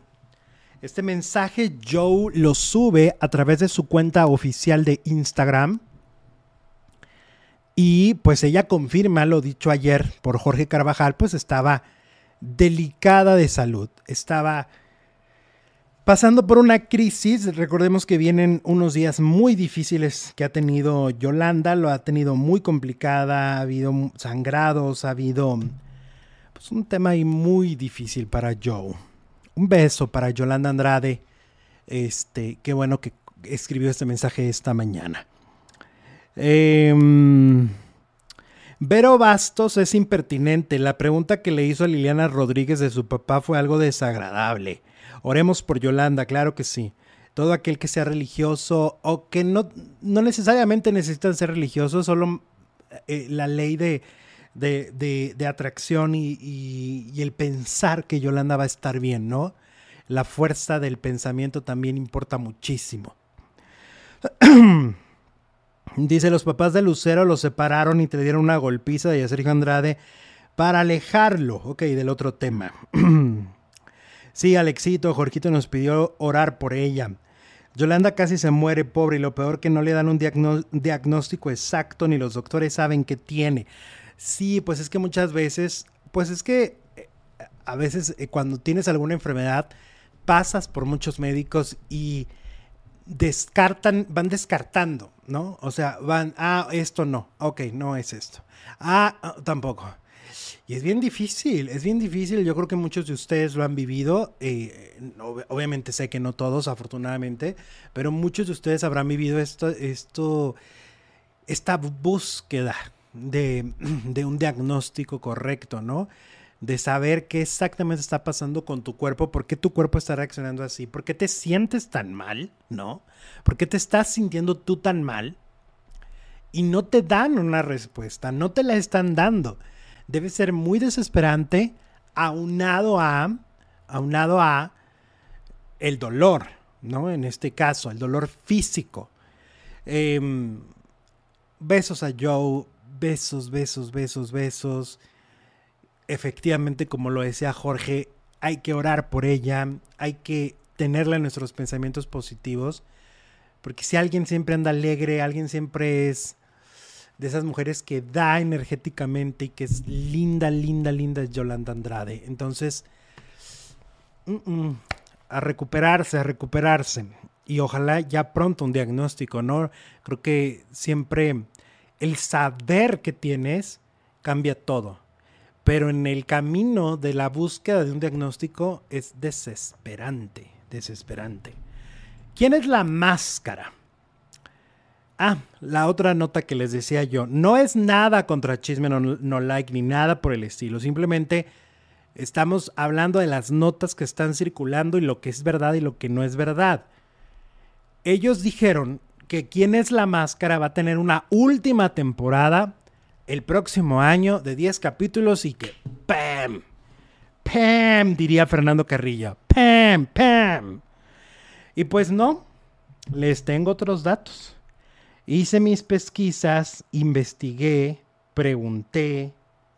[SPEAKER 1] Este mensaje Joe lo sube a través de su cuenta oficial de Instagram y pues ella confirma lo dicho ayer por Jorge Carvajal, pues estaba delicada de salud, estaba pasando por una crisis. Recordemos que vienen unos días muy difíciles que ha tenido Yolanda, lo ha tenido muy complicada, ha habido sangrados, ha habido pues, un tema ahí muy difícil para Joe. Un beso para Yolanda Andrade. Este, qué bueno que escribió este mensaje esta mañana. Em, Vero Bastos es impertinente. La pregunta que le hizo a Liliana Rodríguez de su papá fue algo desagradable. Oremos por Yolanda, claro que sí. Todo aquel que sea religioso o que no, no necesariamente necesitan ser religiosos, solo eh, la ley de, de, atracción y, y el pensar que Yolanda va a estar bien, ¿no? La fuerza del pensamiento también importa muchísimo. *clears throat* Dice, los papás de Lucero lo separaron y te dieron una golpiza de Sergio Andrade para alejarlo. Ok, del otro tema. *clears throat* sí, Alexito, Jorgito nos pidió orar por ella. Yolanda casi se muere pobre y lo peor que no le dan un diagnóstico exacto ni los doctores saben qué tiene. Sí, pues es que muchas veces, pues es que eh, a veces eh, cuando tienes alguna enfermedad pasas por muchos médicos y descartan, van descartando, ¿no? O sea, van, ah, esto no, ok, no es esto. Ah, ah, tampoco. Y es bien difícil, es bien difícil. Yo creo que muchos de ustedes lo han vivido. Eh, obviamente sé que no todos, afortunadamente, pero muchos de ustedes habrán vivido esto, esto esta búsqueda *clears throat* de, un diagnóstico correcto, ¿no? de saber qué exactamente está pasando con tu cuerpo, por qué tu cuerpo está reaccionando así, por qué te sientes tan mal, ¿no? ¿Por qué te estás sintiendo tú tan mal? Y no te dan una respuesta, no te la están dando. Debe ser muy desesperante aunado a, aunado a el dolor, ¿no? En este caso, el dolor físico. Em, besos a Joe, besos, besos, besos, besos efectivamente, como lo decía Jorge, hay que orar por ella, hay que tenerla en nuestros pensamientos positivos, porque si alguien siempre anda alegre, alguien siempre es de esas mujeres que da energéticamente y que es linda, linda, linda, es Yolanda Andrade. Entonces, a recuperarse, a recuperarse. Y ojalá ya pronto un diagnóstico, ¿no? Creo que siempre el saber que tienes cambia todo pero en el camino de la búsqueda de un diagnóstico es desesperante, desesperante. ¿Quién es la máscara? Ah, la otra nota que les decía yo, no es nada contra Chisme no, Like ni nada por el estilo, simplemente estamos hablando de las notas que están circulando y lo que es verdad y lo que no es verdad. ellos dijeron que Quién es la Máscara va a tener una última temporada el próximo año de 10 capítulos y que ¡pam! ¡pam! diría Fernando Carrillo. ¡pam! ¡pam! Y pues no, les tengo otros datos. Hice mis pesquisas, investigué, pregunté,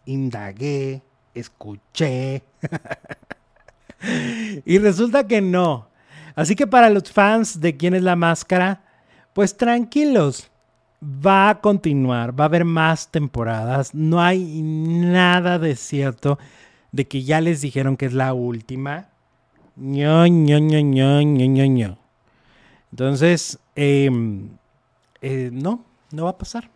[SPEAKER 1] indagué, escuché. *laughs* y resulta que no. Así que para los fans de quién es la máscara, pues tranquilos. Va a continuar, va a haber más temporadas. No hay nada de cierto de que ya les dijeron que es la última. ño, ño, ño, ño, ño, ño. Entonces, em, eh, no, no va a pasar.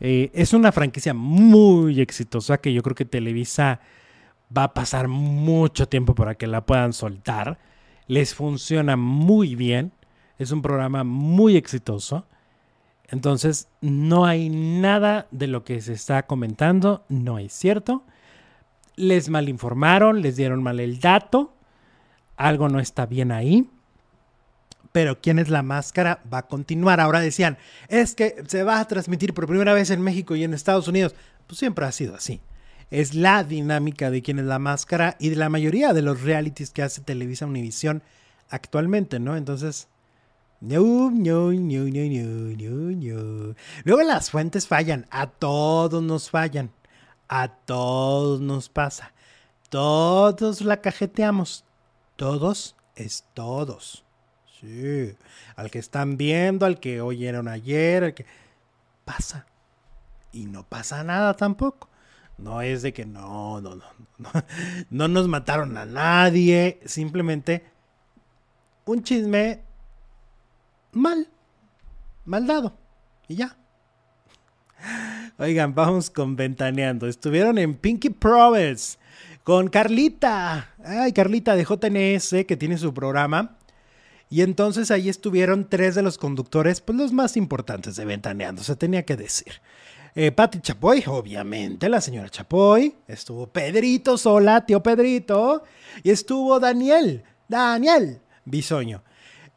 [SPEAKER 1] Eh, es una franquicia muy exitosa que yo creo que Televisa va a pasar mucho tiempo para que la puedan soltar. Les funciona muy bien. Es un programa muy exitoso. Entonces, no hay nada de lo que se está comentando, no es cierto. Les malinformaron, les dieron mal el dato. Algo no está bien ahí pero ¿quién es la máscara? Va a continuar. Ahora decían, es que se va a transmitir por primera vez en México y en Estados Unidos. Pues siempre ha sido así. Es la dinámica de quién es la máscara y de la mayoría de los realities que hace Televisa Univisión actualmente, ¿no? Entonces, no, no, no, no, no, no. Luego las fuentes fallan, a todos nos fallan, a todos nos pasa, todos la cajeteamos, todos es todos. Sí, al que están viendo, al que oyeron ayer, al que pasa. Y no pasa nada tampoco. No es de que no, no, no, no, *laughs* no nos mataron a nadie, simplemente un chisme mal, mal dado. Y ya. Oigan, vamos con Ventaneando. Estuvieron en Pinky Promise con Carlita. Ay, Carlita de JNS, que tiene su programa. Y entonces ahí estuvieron tres de los conductores, pues los más importantes de Ventaneando, se tenía que decir. Eh, Patti Chapoy, obviamente, la señora Chapoy. Estuvo Pedrito Sola, tío Pedrito. Y estuvo Daniel, Daniel Bisoño.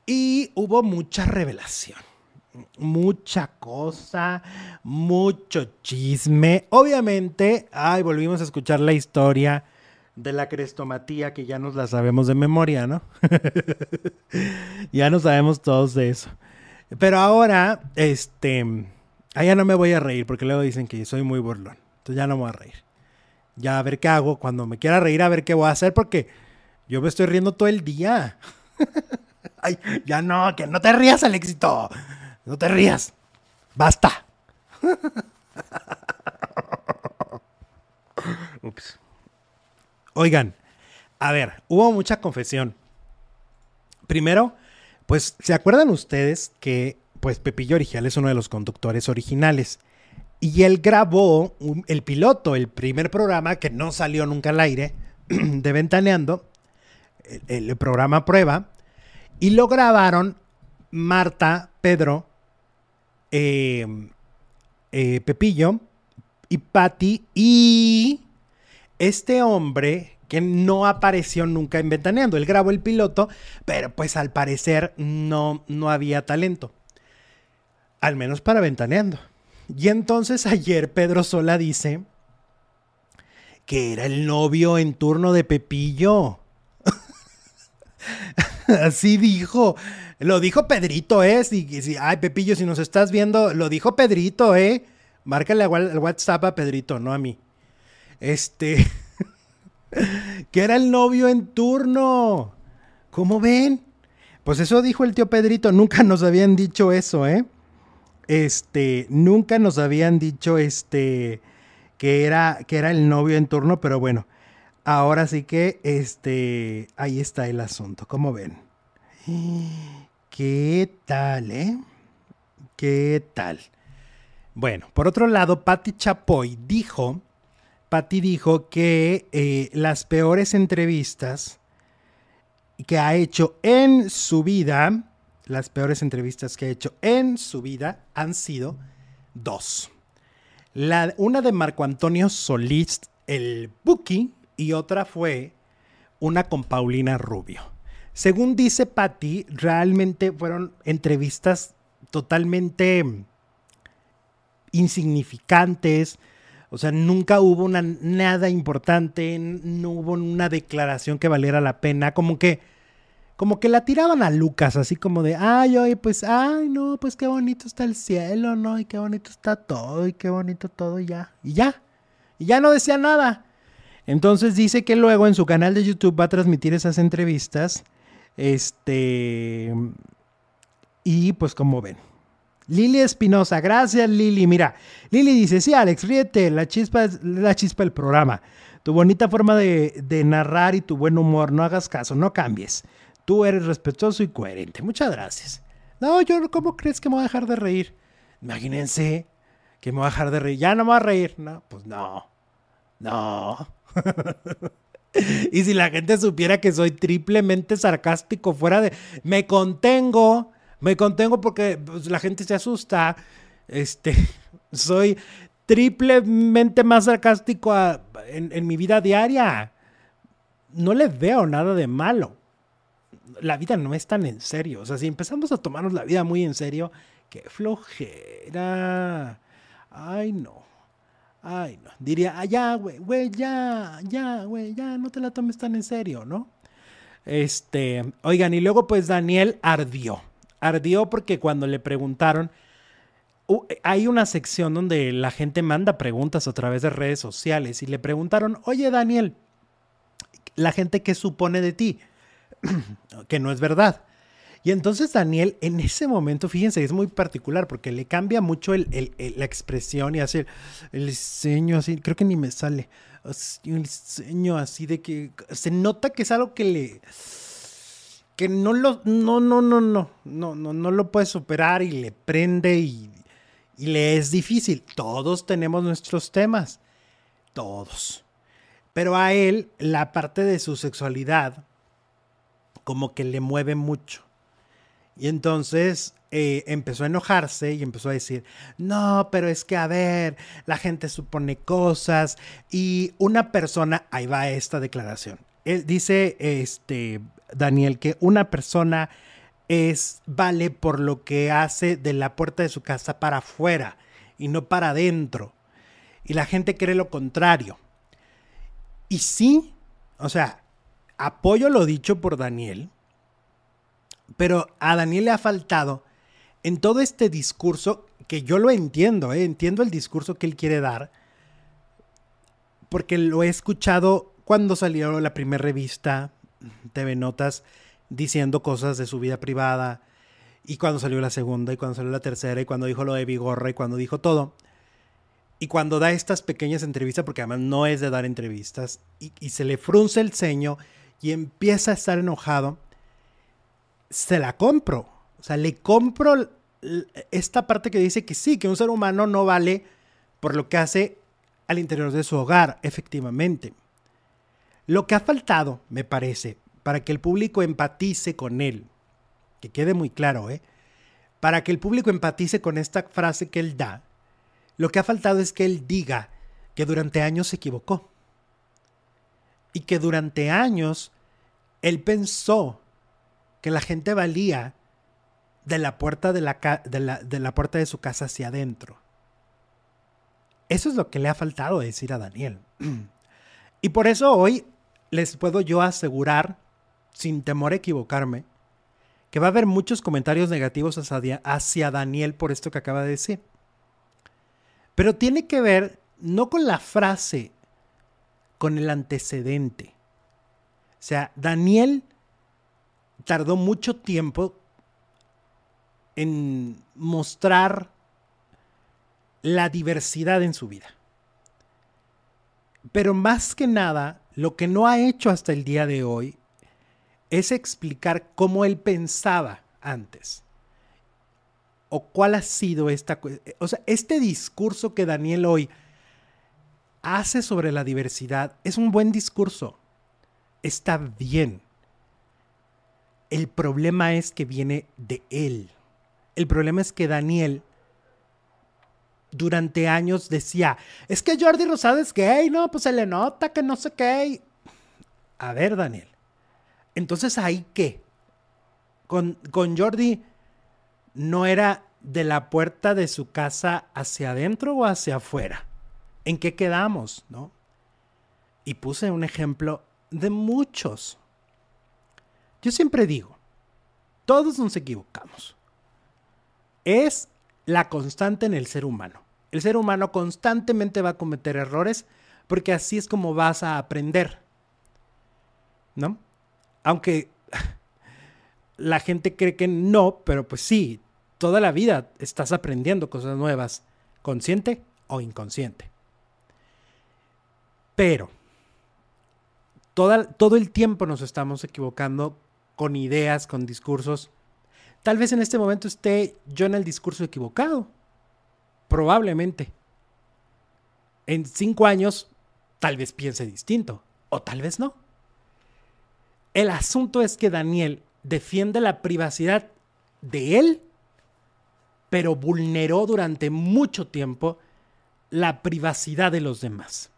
[SPEAKER 1] Y hubo mucha revelación. Mucha cosa, mucho chisme. Obviamente, ay, volvimos a escuchar la historia de la crestomatía que ya nos la sabemos de memoria, ¿no? *laughs* ya no sabemos todos de eso. Pero ahora, este, allá no me voy a reír porque luego dicen que soy muy burlón. Entonces ya no me voy a reír. Ya a ver qué hago. Cuando me quiera reír, a ver qué voy a hacer porque yo me estoy riendo todo el día. *laughs* Ay, ya no, que no te rías, al éxito. No te rías. Basta. *laughs* Ups. Oigan, a ver, hubo mucha confesión. Primero, pues, ¿se acuerdan ustedes que, pues, Pepillo Original es uno de los conductores originales? Y él grabó el piloto, el primer programa que no salió nunca al aire, *clears throat* de Ventaneando, el, programa prueba, y lo grabaron Marta, Pedro, eh, eh, Pepillo y Patty y este hombre que no apareció nunca en Ventaneando, él grabó el piloto, pero pues al parecer no, no había talento. Al menos para Ventaneando. Y entonces ayer Pedro Sola dice que era el novio en turno de Pepillo. *laughs* Así dijo. Lo dijo Pedrito, ¿eh? Si, ay, Pepillo, si nos estás viendo, lo dijo Pedrito, ¿eh? Márcale al WhatsApp a Pedrito, no a mí. Este. *laughs* que era el novio en turno. ¿Cómo ven? Pues eso dijo el tío Pedrito. Nunca nos habían dicho eso, ¿eh? Este, nunca nos habían dicho este que era que era el novio en turno, pero bueno, ahora sí que este ahí está el asunto. ¿Cómo ven? *gasps* ¿Qué tal, eh? ¿Qué tal? Bueno, por otro lado, Patti Chapoy dijo Patty dijo que eh, las peores entrevistas que ha hecho en su vida, las peores entrevistas que ha hecho en su vida han sido dos. La, una de Marco Antonio Solís, el Buki, y otra fue una con Paulina Rubio. Según dice Patty, realmente fueron entrevistas totalmente insignificantes. O sea, nunca hubo nada importante, no hubo una declaración que valiera la pena. Como que, como que la tiraban a Lucas, así como de, ay, oye, pues, ay, no, pues qué bonito está el cielo, ¿no? Y qué bonito está todo, y qué bonito todo, y ya, y ya. Y ya no decía nada. Entonces dice que luego en su canal de YouTube va a transmitir esas entrevistas. Este. Y pues como ven. Lili Espinosa, gracias Lili. Mira, Lili dice, sí, Alex, ríete, la chispa es la chispa del programa. Tu bonita forma de, de, narrar y tu buen humor, no hagas caso, no cambies. Tú eres respetuoso y coherente. Muchas gracias. No, yo, ¿cómo crees que me voy a dejar de reír? Imagínense que me voy a dejar de reír. Ya no me voy a reír. No, pues no. No. *laughs* y si la gente supiera que soy triplemente sarcástico fuera de... Me contengo, me contengo porque pues, la gente se asusta. Este, *laughs* soy triplemente más sarcástico en, en mi vida diaria. No le veo nada de malo. La vida no es tan en serio. O sea, si empezamos a tomarnos la vida muy en serio, qué flojera. Ay, no. Ay, no. Diría, ah, ya, güey, güey, ya, ya, güey, ya, no te la tomes tan en serio, ¿no? Este, oigan, y luego pues Daniel ardió. Ardió porque cuando le preguntaron, hay una sección donde la gente manda preguntas a través de redes sociales y le preguntaron, oye Daniel, la gente qué supone de ti, *clears throat* que no es verdad. Y entonces Daniel, en ese momento, fíjense, es muy particular porque le cambia mucho la expresión y hace el, diseño así, creo que ni me sale, el diseño así de que se nota que es algo que le que no lo no no no no no no lo puede superar y le prende y le es difícil. Todos tenemos nuestros temas, todos. Pero a él la parte de su sexualidad como que le mueve mucho. Y entonces eh, empezó a enojarse y empezó a decir, no, pero es que a ver, la gente supone cosas y una persona, ahí va esta declaración. Él dice, este, Daniel, que una persona es, vale por lo que hace de la puerta de su casa para afuera y no para adentro. Y la gente cree lo contrario. Y sí, o sea, apoyo lo dicho por Daniel, pero a Daniel le ha faltado en todo este discurso, que yo lo entiendo, ¿eh? entiendo el discurso que él quiere dar, porque lo he escuchado cuando salió la primera revista TV Notas diciendo cosas de su vida privada, y cuando salió la segunda, y cuando salió la tercera, y cuando dijo lo de Vigorra, y cuando dijo todo. Y cuando da estas pequeñas entrevistas, porque además no es de dar entrevistas, y, y se le frunce el ceño y empieza a estar enojado, se la compro. O sea, le compro esta parte que dice que sí, que un ser humano no vale por lo que hace al interior de su hogar, efectivamente. Lo que ha faltado, me parece, para que el público empatice con él, que quede muy claro, ¿eh? Para que el público empatice con esta frase que él da, lo que ha faltado es que él diga que durante años se equivocó. Y que durante años él pensó que la gente valía de la puerta de la, de la, puerta de su casa hacia adentro. Eso es lo que le ha faltado decir a Daniel. *clears throat* Y por eso hoy les puedo yo asegurar, sin temor a equivocarme, que va a haber muchos comentarios negativos hacia, hacia Daniel por esto que acaba de decir. Pero tiene que ver no con la frase, con el antecedente. O sea, Daniel tardó mucho tiempo en mostrar la diversidad en su vida. Pero más que nada, lo que no ha hecho hasta el día de hoy es explicar cómo él pensaba antes. O cuál ha sido esta... O sea, este discurso que Daniel hoy hace sobre la diversidad es un buen discurso. Está bien. El problema es que viene de él. El problema es que Daniel durante años decía, es que Jordi Rosado es gay, no, pues se le nota que no sé qué. A ver, Daniel. Entonces, ¿ahí qué? Con, con Jordi no era de la puerta de su casa hacia adentro o hacia afuera. ¿En qué quedamos? ¿No? Y puse un ejemplo de muchos. Yo siempre digo, todos nos equivocamos. Es la constante en el ser humano. El ser humano constantemente va a cometer errores porque así es como vas a aprender. ¿No? Aunque *laughs* la gente cree que no, pero pues sí, toda la vida estás aprendiendo cosas nuevas, consciente o inconsciente. Pero todo el tiempo nos estamos equivocando con ideas, con discursos. Tal vez en este momento esté yo en el discurso equivocado. Probablemente. En cinco años, tal vez piense distinto. O tal vez no. El asunto es que Daniel defiende la privacidad de él, pero vulneró durante mucho tiempo la privacidad de los demás.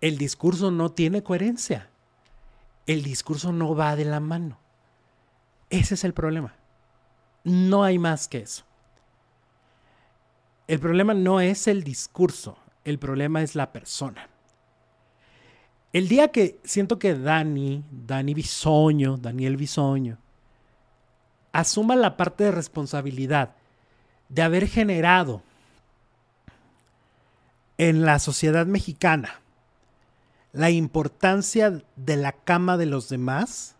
[SPEAKER 1] El discurso no tiene coherencia. El discurso no va de la mano. Ese es el problema. No hay más que eso. El problema no es el discurso, el problema es la persona. El día que siento que Dani, Dani Bisoño, Daniel Bisoño, asuma la parte de responsabilidad de haber generado en la sociedad mexicana la importancia de la cama de los demás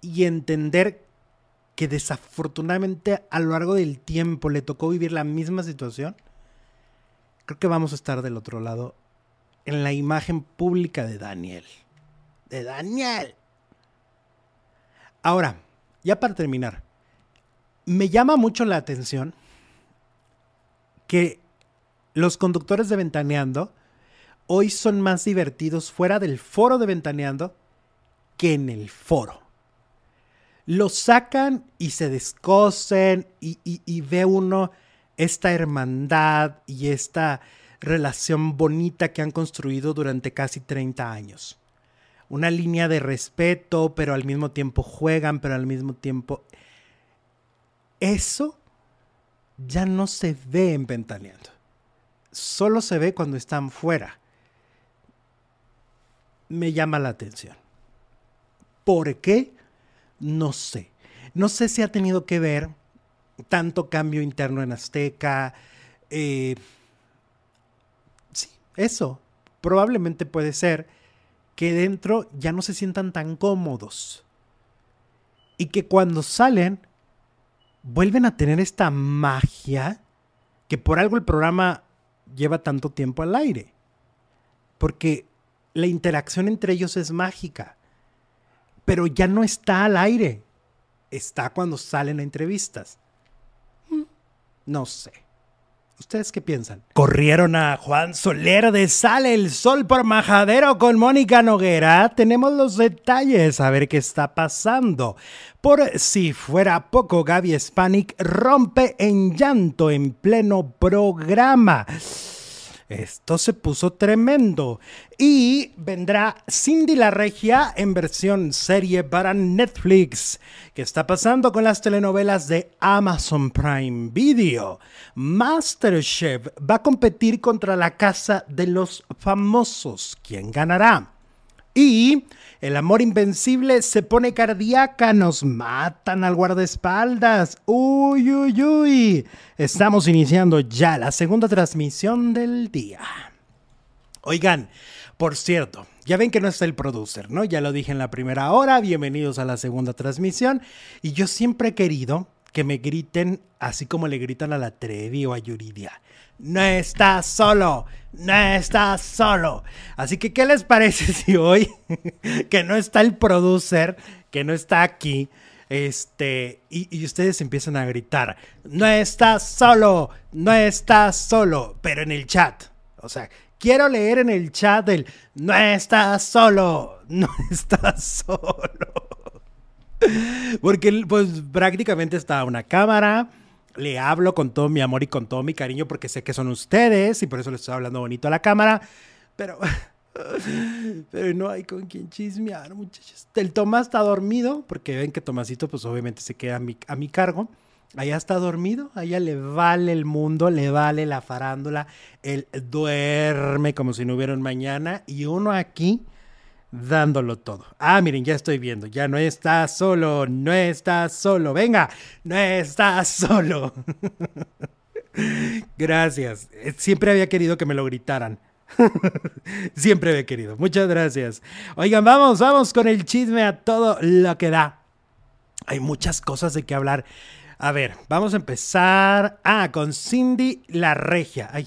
[SPEAKER 1] y entender que desafortunadamente a lo largo del tiempo le tocó vivir la misma situación, creo que vamos a estar del otro lado en la imagen pública de Daniel. De Daniel. Ahora, ya para terminar, me llama mucho la atención que los conductores de Ventaneando hoy son más divertidos fuera del foro de Ventaneando que en el foro. Los sacan y se descosen y, ve uno esta hermandad y esta relación bonita que han construido durante casi 30 años. Una línea de respeto, pero al mismo tiempo juegan, pero al mismo tiempo... Eso ya no se ve en Ventaneando. Solo se ve cuando están fuera me llama la atención. ¿Por qué? No sé. No sé si ha tenido que ver tanto cambio interno en Azteca. Eh, sí, eso. Probablemente puede ser que dentro ya no se sientan tan cómodos. Y que cuando salen, vuelven a tener esta magia que por algo el programa lleva tanto tiempo al aire. Porque la interacción entre ellos es mágica, pero ya no está al aire, está cuando salen a entrevistas. Mm, no sé. ¿Ustedes qué piensan? Corrieron a Juan Soler de Sale el Sol por Majadero con Mónica Noguera. Tenemos los detalles, a ver qué está pasando. Por si fuera poco, Gaby Spanik rompe en llanto en pleno programa. Esto se puso tremendo. Y vendrá Cindy la Regia en versión serie para Netflix. ¿Qué está pasando con las telenovelas de Amazon Prime Video? Masterchef va a competir contra la Casa de los Famosos. ¿Quién ganará? Y el amor invencible se pone cardíaca, nos matan al guardaespaldas. Uy, uy, uy. Estamos iniciando ya la segunda transmisión del día. Oigan, por cierto, ya ven que no está el producer, ¿no? Ya lo dije en la primera hora, bienvenidos a la segunda transmisión. Y yo siempre he querido que me griten así como le gritan a la Trevi o a Yuridia. No estás solo, no estás solo. Así que, ¿qué les parece *laughs* si hoy, que no está el producer, que no está aquí, este, y, y, ustedes empiezan a gritar, no estás solo, no estás solo, pero en el chat. O sea, quiero leer en el chat el, no estás solo, *laughs* no estás solo. Porque pues prácticamente está una cámara. Le hablo con todo mi amor y con todo mi cariño porque sé que son ustedes y por eso les estoy hablando bonito a la cámara. Pero *laughs* Pero no hay con quien chismear, muchachos. El Tomás está dormido, porque ven que Tomasito, pues obviamente se queda a mi, a mi cargo. Allá está dormido, allá le vale el mundo, le vale la farándula. Él duerme como si no hubiera un mañana. Y uno aquí dándolo todo. Ah, miren, ya estoy viendo. Ya no está solo, no está solo. Venga, no está solo. *laughs* Gracias. Siempre había querido que me lo gritaran. *laughs* Siempre había querido. Muchas gracias. Oigan, vamos, vamos con el chisme a todo lo que da. Hay muchas cosas de qué hablar. A ver, vamos a empezar. Ah, con Cindy la Regia. Ay,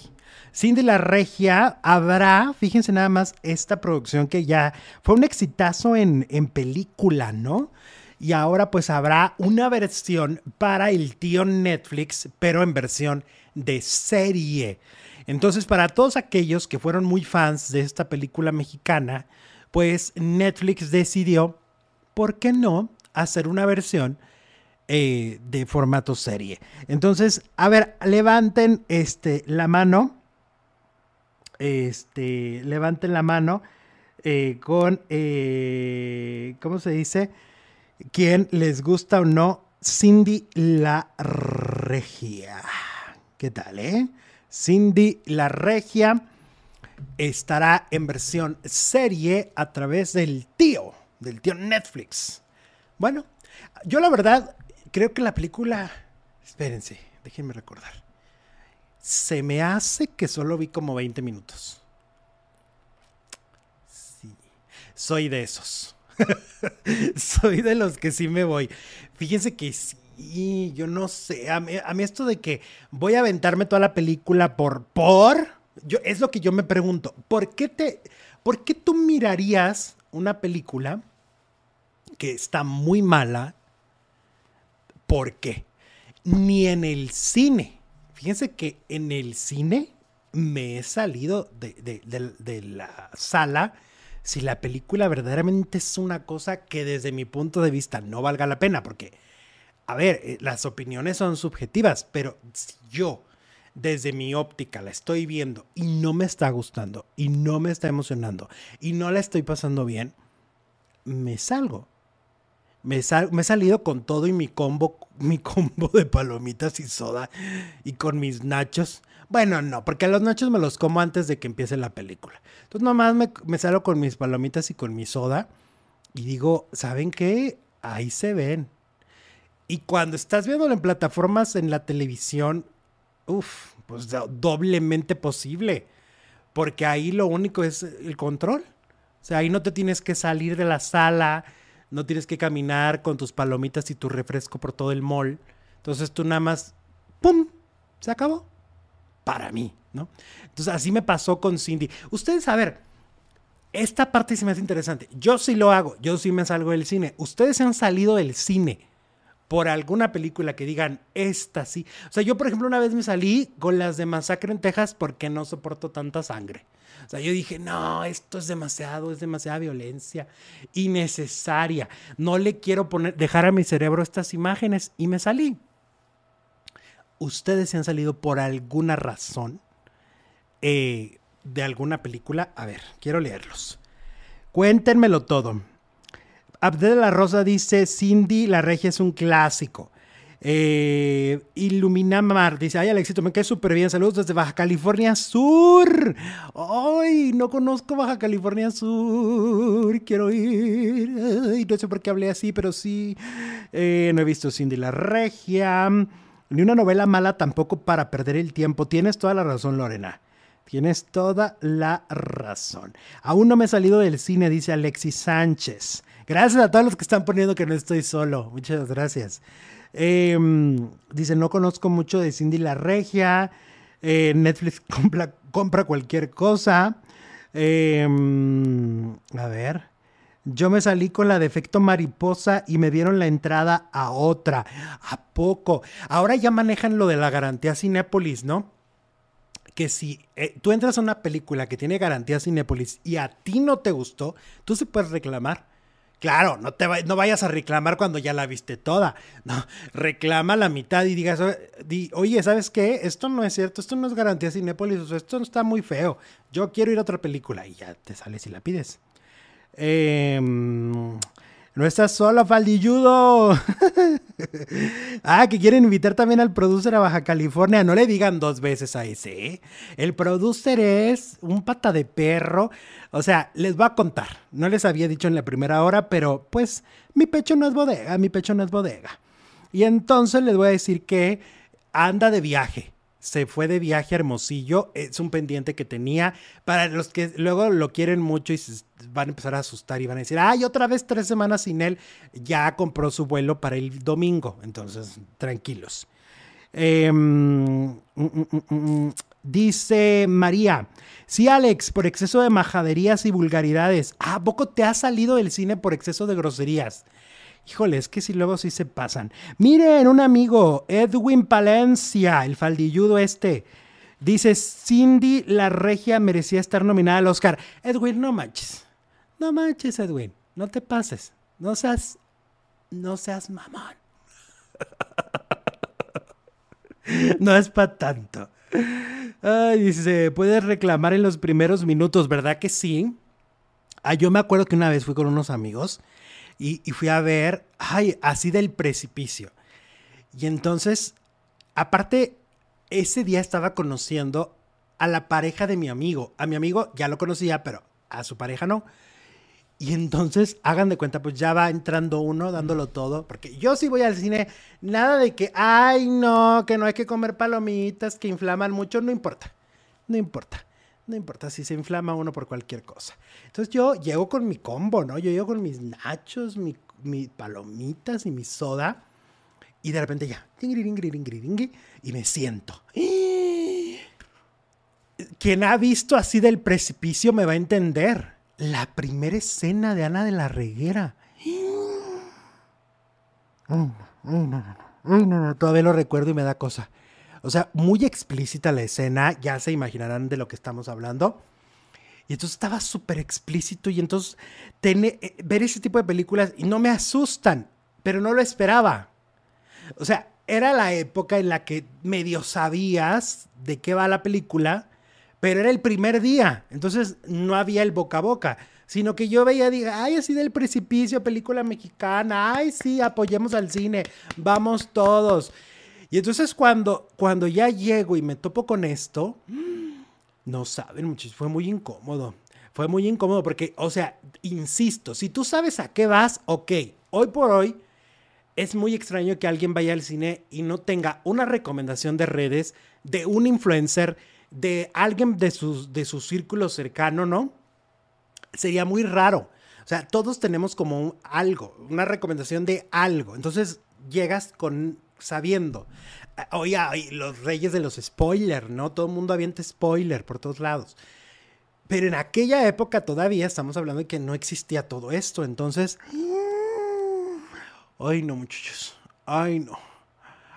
[SPEAKER 1] Cindy la Regia habrá, fíjense nada más, esta producción que ya fue un exitazo en, en película, ¿no? Y ahora pues habrá una versión para el tío Netflix, pero en versión de serie. Entonces, para todos aquellos que fueron muy fans de esta película mexicana, pues Netflix decidió, ¿por qué no hacer una versión eh, de formato serie? Entonces, a ver, levanten este, la mano. Este, levanten la mano eh, con, eh, ¿cómo se dice? ¿Quién les gusta o no? Cindy la Regia. ¿Qué tal, eh? Cindy la Regia estará en versión serie a través del tío, del tío Netflix. Bueno, yo la verdad creo que la película, espérense, déjenme recordar. Se me hace que solo vi como 20 minutos. Sí, soy de esos. *laughs* soy de los que sí me voy. Fíjense que sí, yo no sé, a mí, esto de que voy a aventarme toda la película por, por, yo, es lo que yo me pregunto, ¿por qué te, por qué tú mirarías una película que está muy mala? ¿Por qué? Ni en el cine. Fíjense que en el cine me he salido de, de la sala si la película verdaderamente es una cosa que desde mi punto de vista no valga la pena, porque a ver, eh, las opiniones son subjetivas, pero si yo desde mi óptica la estoy viendo y no me está gustando y no me está emocionando y no la estoy pasando bien, me salgo. Me, me he salido con todo y mi combo, mi combo de palomitas y soda y con mis nachos. Bueno, no, porque los nachos me los como antes de que empiece la película. Entonces nomás me, me salgo con mis palomitas y con mi soda y digo, ¿saben qué? Ahí se ven y cuando estás viéndolo en plataformas en la televisión, uff, pues doblemente posible. Porque ahí lo único es el control. O sea, ahí no te tienes que salir de la sala, no tienes que caminar con tus palomitas y tu refresco por todo el mall. Entonces tú nada más, ¡pum! Se acabó. Para mí, ¿no? Entonces así me pasó con Cindy. Ustedes, a ver, esta parte sí me hace interesante. Yo sí lo hago, yo sí me salgo del cine. Ustedes se han salido del cine por alguna película que digan, esta sí. O sea, yo, por ejemplo, una vez me salí con las de Masacre en Texas porque no soporto tanta sangre. O sea, yo dije, no, esto es demasiado, es demasiada violencia innecesaria. No le quiero poner, dejar a mi cerebro estas imágenes y me salí. ¿Ustedes se han salido por alguna razón eh, de alguna película? A ver, quiero leerlos. Cuéntenmelo todo. Abdel de la Rosa dice, Cindy, la regia es un clásico. Eh, dice, ay Alexito, me quedé súper bien. Saludos desde Baja California Sur. Ay, no conozco Baja California Sur. Quiero ir. No sé por qué hablé así, pero sí. Eh, no he visto Cindy la Regia. Ni una novela mala tampoco para perder el tiempo. Tienes toda la razón, Lorena. Tienes toda la razón. Aún no me he salido del cine, dice Alexis Sánchez. Gracias a todos los que están poniendo que no estoy solo. Muchas gracias. Em, dice, no conozco mucho de Cindy la Regia. Eh, Netflix *laughs* compra, cualquier cosa. Em, a ver. Yo me salí con la defecto mariposa y me dieron la entrada a otra. ¿A poco? Ahora ya manejan lo de la garantía Cinépolis, ¿no? Que si eh, tú entras a una película que tiene garantía Cinépolis y a ti no te gustó, tú se puedes reclamar Claro, no, te no vayas a reclamar cuando ya la viste toda. No, reclama la mitad y digas, oye, ¿sabes qué? Esto no es cierto, esto no es garantía Cinépolis, esto está muy feo. Yo quiero ir a otra película y ya te sales y la pides. Eh, no estás solo, Faldilludo. *laughs* ah, que quieren invitar también al producer a Baja California. No le digan dos veces a ese. ¿eh? El producer es un pata de perro. O sea, les voy a contar. No les había dicho en la primera hora, pero pues mi pecho no es bodega, mi pecho no es bodega. Y entonces les voy a decir que anda de viaje se fue de viaje a Hermosillo. Es un pendiente que tenía. Para los que luego lo quieren mucho y van a empezar a asustar y van a decir, ay, otra vez tres semanas sin él. Ya compró su vuelo para el domingo. Entonces, tranquilos. Em, mm, mm, mm, dice María, sí Alex, por exceso de majaderías y vulgaridades. ¿A poco te ha salido del cine por exceso de groserías? Híjole, es que si luego sí se pasan. Miren, un amigo, Edwin Palencia, el faldilludo este. Dice, Cindy la regia merecía estar nominada al Oscar. Edwin, no manches. No manches, Edwin. No te pases. No seas... No seas mamón. *laughs* no es para tanto. Ay, dice, puedes reclamar en los primeros minutos, ¿verdad que sí? Ah, yo me acuerdo que una vez fui con unos amigos y, fui a ver, ay, así del precipicio. Y entonces, aparte, ese día estaba conociendo a la pareja de mi amigo. A mi amigo ya lo conocía, pero a su pareja no. Y entonces, hagan de cuenta, pues ya va entrando uno dándolo todo, porque yo sí voy al cine, nada de que, ay, no, que no hay que comer palomitas que inflaman mucho, no importa, no importa. No importa si se inflama uno por cualquier cosa. Entonces yo llego con mi combo, ¿no? Yo llego con mis nachos, mis mi palomitas y mi soda. Y de repente ya, y me siento. *gasps* Quien ha visto así del precipicio me va a entender. La primera escena de Ana de la Reguera. todavía lo recuerdo y me da cosa. O sea, muy explícita la escena, ya se imaginarán de lo que estamos hablando. Y entonces estaba súper explícito y entonces eh, ver ese tipo de películas y no me asustan, pero no lo esperaba. O sea, era la época en la que medio sabías de qué va la película, pero era el primer día, entonces no había el boca a boca, sino que yo veía, diga, ay, así del precipicio, película mexicana, ay, sí, apoyemos al cine, vamos todos. Y entonces cuando, cuando ya llego y me topo con esto, no saben, muchachos, fue muy incómodo. Fue muy incómodo porque, o sea, insisto, si tú sabes a qué vas, ok, hoy por hoy es muy extraño que alguien vaya al cine y no tenga una recomendación de redes de un influencer, de alguien de, sus, de su círculo cercano, ¿no? Sería muy raro. O sea, todos tenemos como algo, una recomendación de algo. Entonces llegas con sabiendo. Oye, los reyes de los spoilers, ¿no? Todo el mundo avienta spoiler por todos lados. Pero en aquella época todavía estamos hablando de que no existía todo esto. Entonces. Ay, no, muchachos. Ay, no.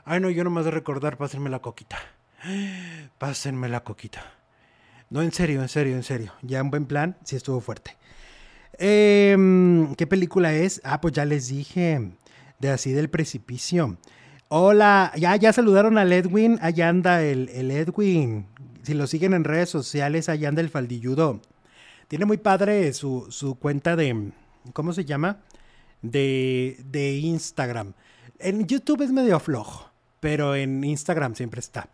[SPEAKER 1] Ay, no, yo nomás de recordar, pásenme la coquita. Pásenme la coquita. No, en serio, en serio, en serio. Ya un buen plan, sí estuvo fuerte. Em, ¿Qué película es? Ah, pues ya les dije. De así del precipicio. Hola, ya, ya saludaron al Edwin, allá anda el, Edwin. Si lo siguen en redes sociales, allá anda el faldilludo. Tiene muy padre su, cuenta de, ¿cómo se llama? De, de, Instagram. En YouTube es medio flojo, pero en Instagram siempre está.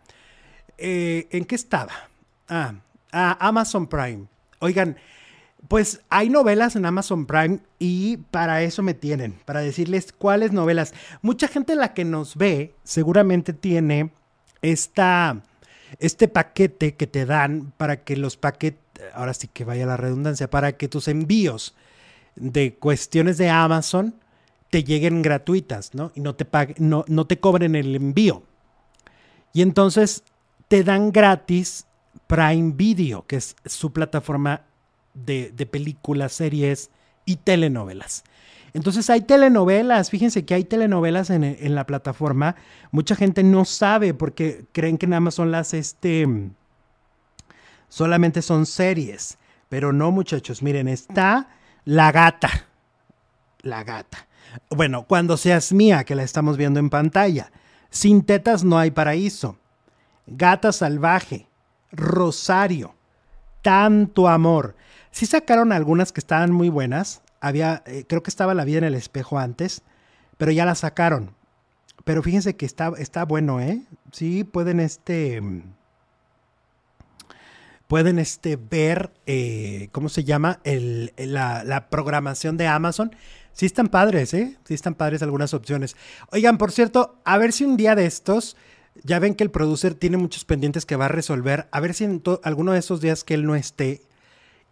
[SPEAKER 1] Eh, ¿En qué estaba? Ah, ah, Amazon Prime. Oigan, pues hay novelas en Amazon Prime y para eso me tienen, para decirles cuáles novelas. Mucha gente la que nos ve seguramente tiene esta, este paquete que te dan para que los paquetes, ahora sí que vaya la redundancia, para que tus envíos de cuestiones de Amazon te lleguen gratuitas, ¿no? Y no te, no, no te cobren el envío. Y entonces te dan gratis Prime Video, que es su plataforma de, películas, series y telenovelas. Entonces hay telenovelas, fíjense que hay telenovelas en, la plataforma. Mucha gente no sabe porque creen que nada más son las, este, solamente son series. Pero no muchachos, miren, está La Gata. la gata. Bueno, cuando seas mía, que la estamos viendo en pantalla. Sin tetas no hay paraíso. Gata salvaje. Rosario. Tanto amor. Sí sacaron algunas que estaban muy buenas. Había, eh, creo que estaba La vida en el espejo antes, pero ya la sacaron. Pero fíjense que está, está bueno, ¿eh? Sí, pueden este pueden este, ver, eh, ¿cómo se llama? El, la, la, programación de Amazon. Sí están padres, ¿eh? Sí están padres algunas opciones. Oigan, por cierto, a ver si un día de estos, ya ven que el producer tiene muchos pendientes que va a resolver, a ver si en alguno de esos días que él no esté,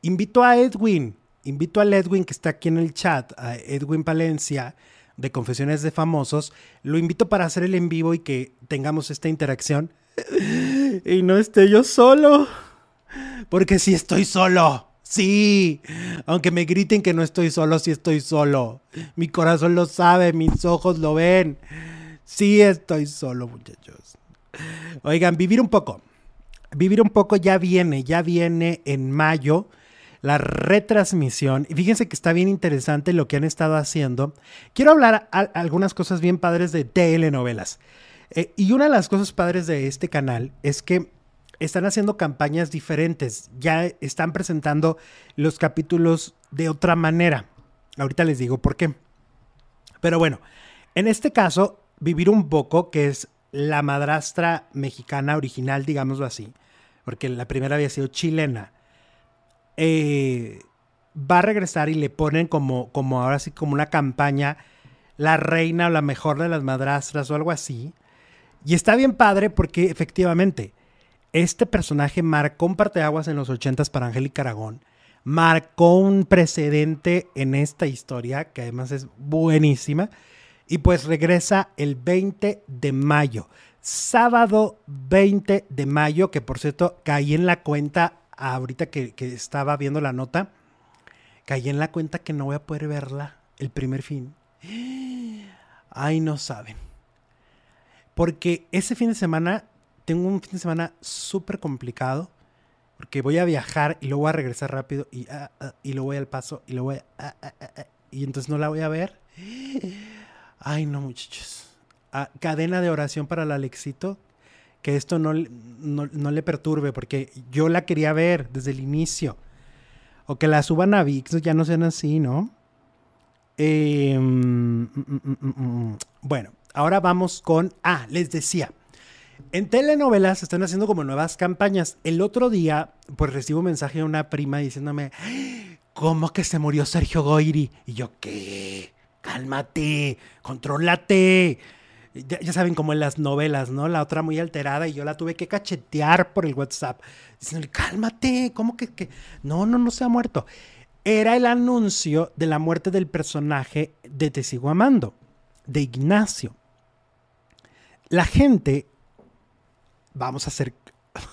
[SPEAKER 1] invito a Edwin, invito a Edwin que está aquí en el chat, a Edwin Palencia de Confesiones de Famosos, lo invito para hacer el en vivo y que tengamos esta interacción. *laughs* y no esté yo solo. Porque si estoy solo. Sí, aunque me griten que no estoy solo, sí estoy solo. Mi corazón lo sabe, mis ojos lo ven. Sí estoy solo, muchachos. Oigan, vivir un poco. Vivir un poco ya viene, ya viene en mayo la retransmisión. Y fíjense que está bien interesante lo que han estado haciendo. Quiero hablar algunas cosas bien padres de telenovelas. Eh, y una de las cosas padres de este canal es que están haciendo campañas diferentes, ya están presentando los capítulos de otra manera. Ahorita les digo por qué. Pero bueno, en este caso, Vivir un poco, que es la madrastra mexicana original, digámoslo así, porque la primera había sido chilena, eh, va a regresar y le ponen como, como ahora sí, como una campaña, la reina o la mejor de las madrastras o algo así. Y está bien padre porque efectivamente este personaje marcó un parteaguas en los ochentas para Angélica Aragón. Marcó un precedente en esta historia, que además es buenísima. Y pues regresa el 20 de mayo. Sábado 20 de mayo, que por cierto caí en la cuenta ahorita que, que estaba viendo la nota. Caí en la cuenta que no voy a poder verla el primer fin. *gasps* Ay, no saben. Porque ese fin de semana tengo un fin de semana súper complicado porque voy a viajar y luego voy a regresar rápido y, ah, ah, y lo voy al paso y lo voy a, ah, y entonces no la voy a ver. *gasps* Ay, no, muchachos. cadena de oración para la Alexito. Que esto no, no, le perturbe porque yo la quería ver desde el inicio. O que la suban a VIX, ya no sean así, ¿no? Em, mm, mm, mm, bueno, ahora vamos con... Ah, les decía. En telenovelas están haciendo como nuevas campañas. El otro día, pues recibo un mensaje de una prima diciéndome, ¿cómo que se murió Sergio Goiri? Y yo, ¿qué? Cálmate, contrólate. Ya, saben como en las novelas, ¿no? La otra muy alterada y yo la tuve que cachetear por el WhatsApp. Diciéndole, cálmate, ¿cómo que, que? No, no, no se ha muerto. Era el anuncio de la muerte del personaje de Te sigo amando, de Ignacio. La gente vamos a hacer,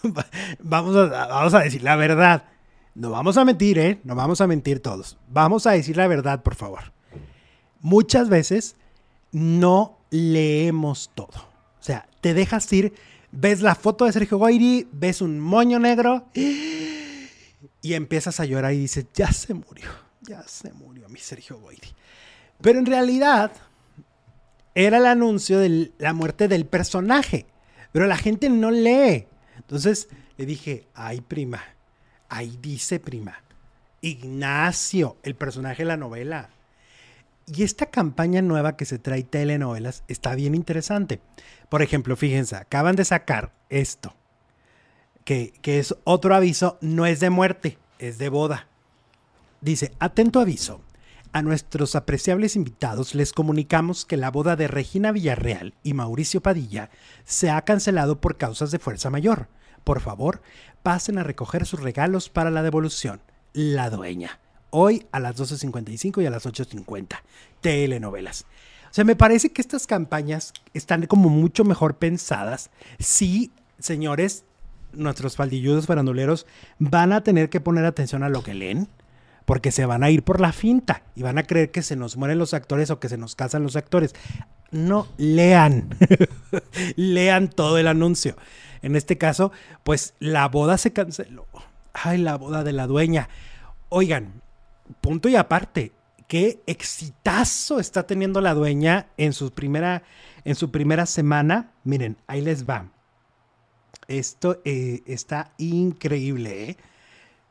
[SPEAKER 1] *laughs* vamos a, vamos a decir la verdad. No vamos a mentir, ¿eh? No vamos a mentir todos. Vamos a decir la verdad, por favor. Muchas veces no leemos todo. O sea, te dejas ir, ves la foto de Sergio Goyri, ves un moño negro y empiezas a llorar y dices, ya se murió, ya se murió mi Sergio Goyri. Pero en realidad era el anuncio de la muerte del personaje. Pero la gente no lee. Entonces le dije, ay prima, ahí dice prima, Ignacio, el personaje de la novela. Y esta campaña nueva que se trae telenovelas está bien interesante. Por ejemplo, fíjense, acaban de sacar esto, que, que es otro aviso, no es de muerte, es de boda. Dice, atento aviso, a nuestros apreciables invitados les comunicamos que la boda de Regina Villarreal y Mauricio Padilla se ha cancelado por causas de fuerza mayor. Por favor, pasen a recoger sus regalos para la devolución. La dueña. Hoy a las 12.55 y a las 8.50. Telenovelas. O sea, me parece que estas campañas están como mucho mejor pensadas. Sí, señores, nuestros faldilludos faranduleros van a tener que poner atención a lo que leen porque se van a ir por la finta y van a creer que se nos mueren los actores o que se nos casan los actores. No, lean, *laughs* lean todo el anuncio. En este caso, pues la boda se canceló. Ay, la boda de la dueña. Oigan, punto y aparte, qué exitazo está teniendo la dueña en su primera, en su primera semana. Miren, ahí les va. Esto eh, está increíble, ¿eh?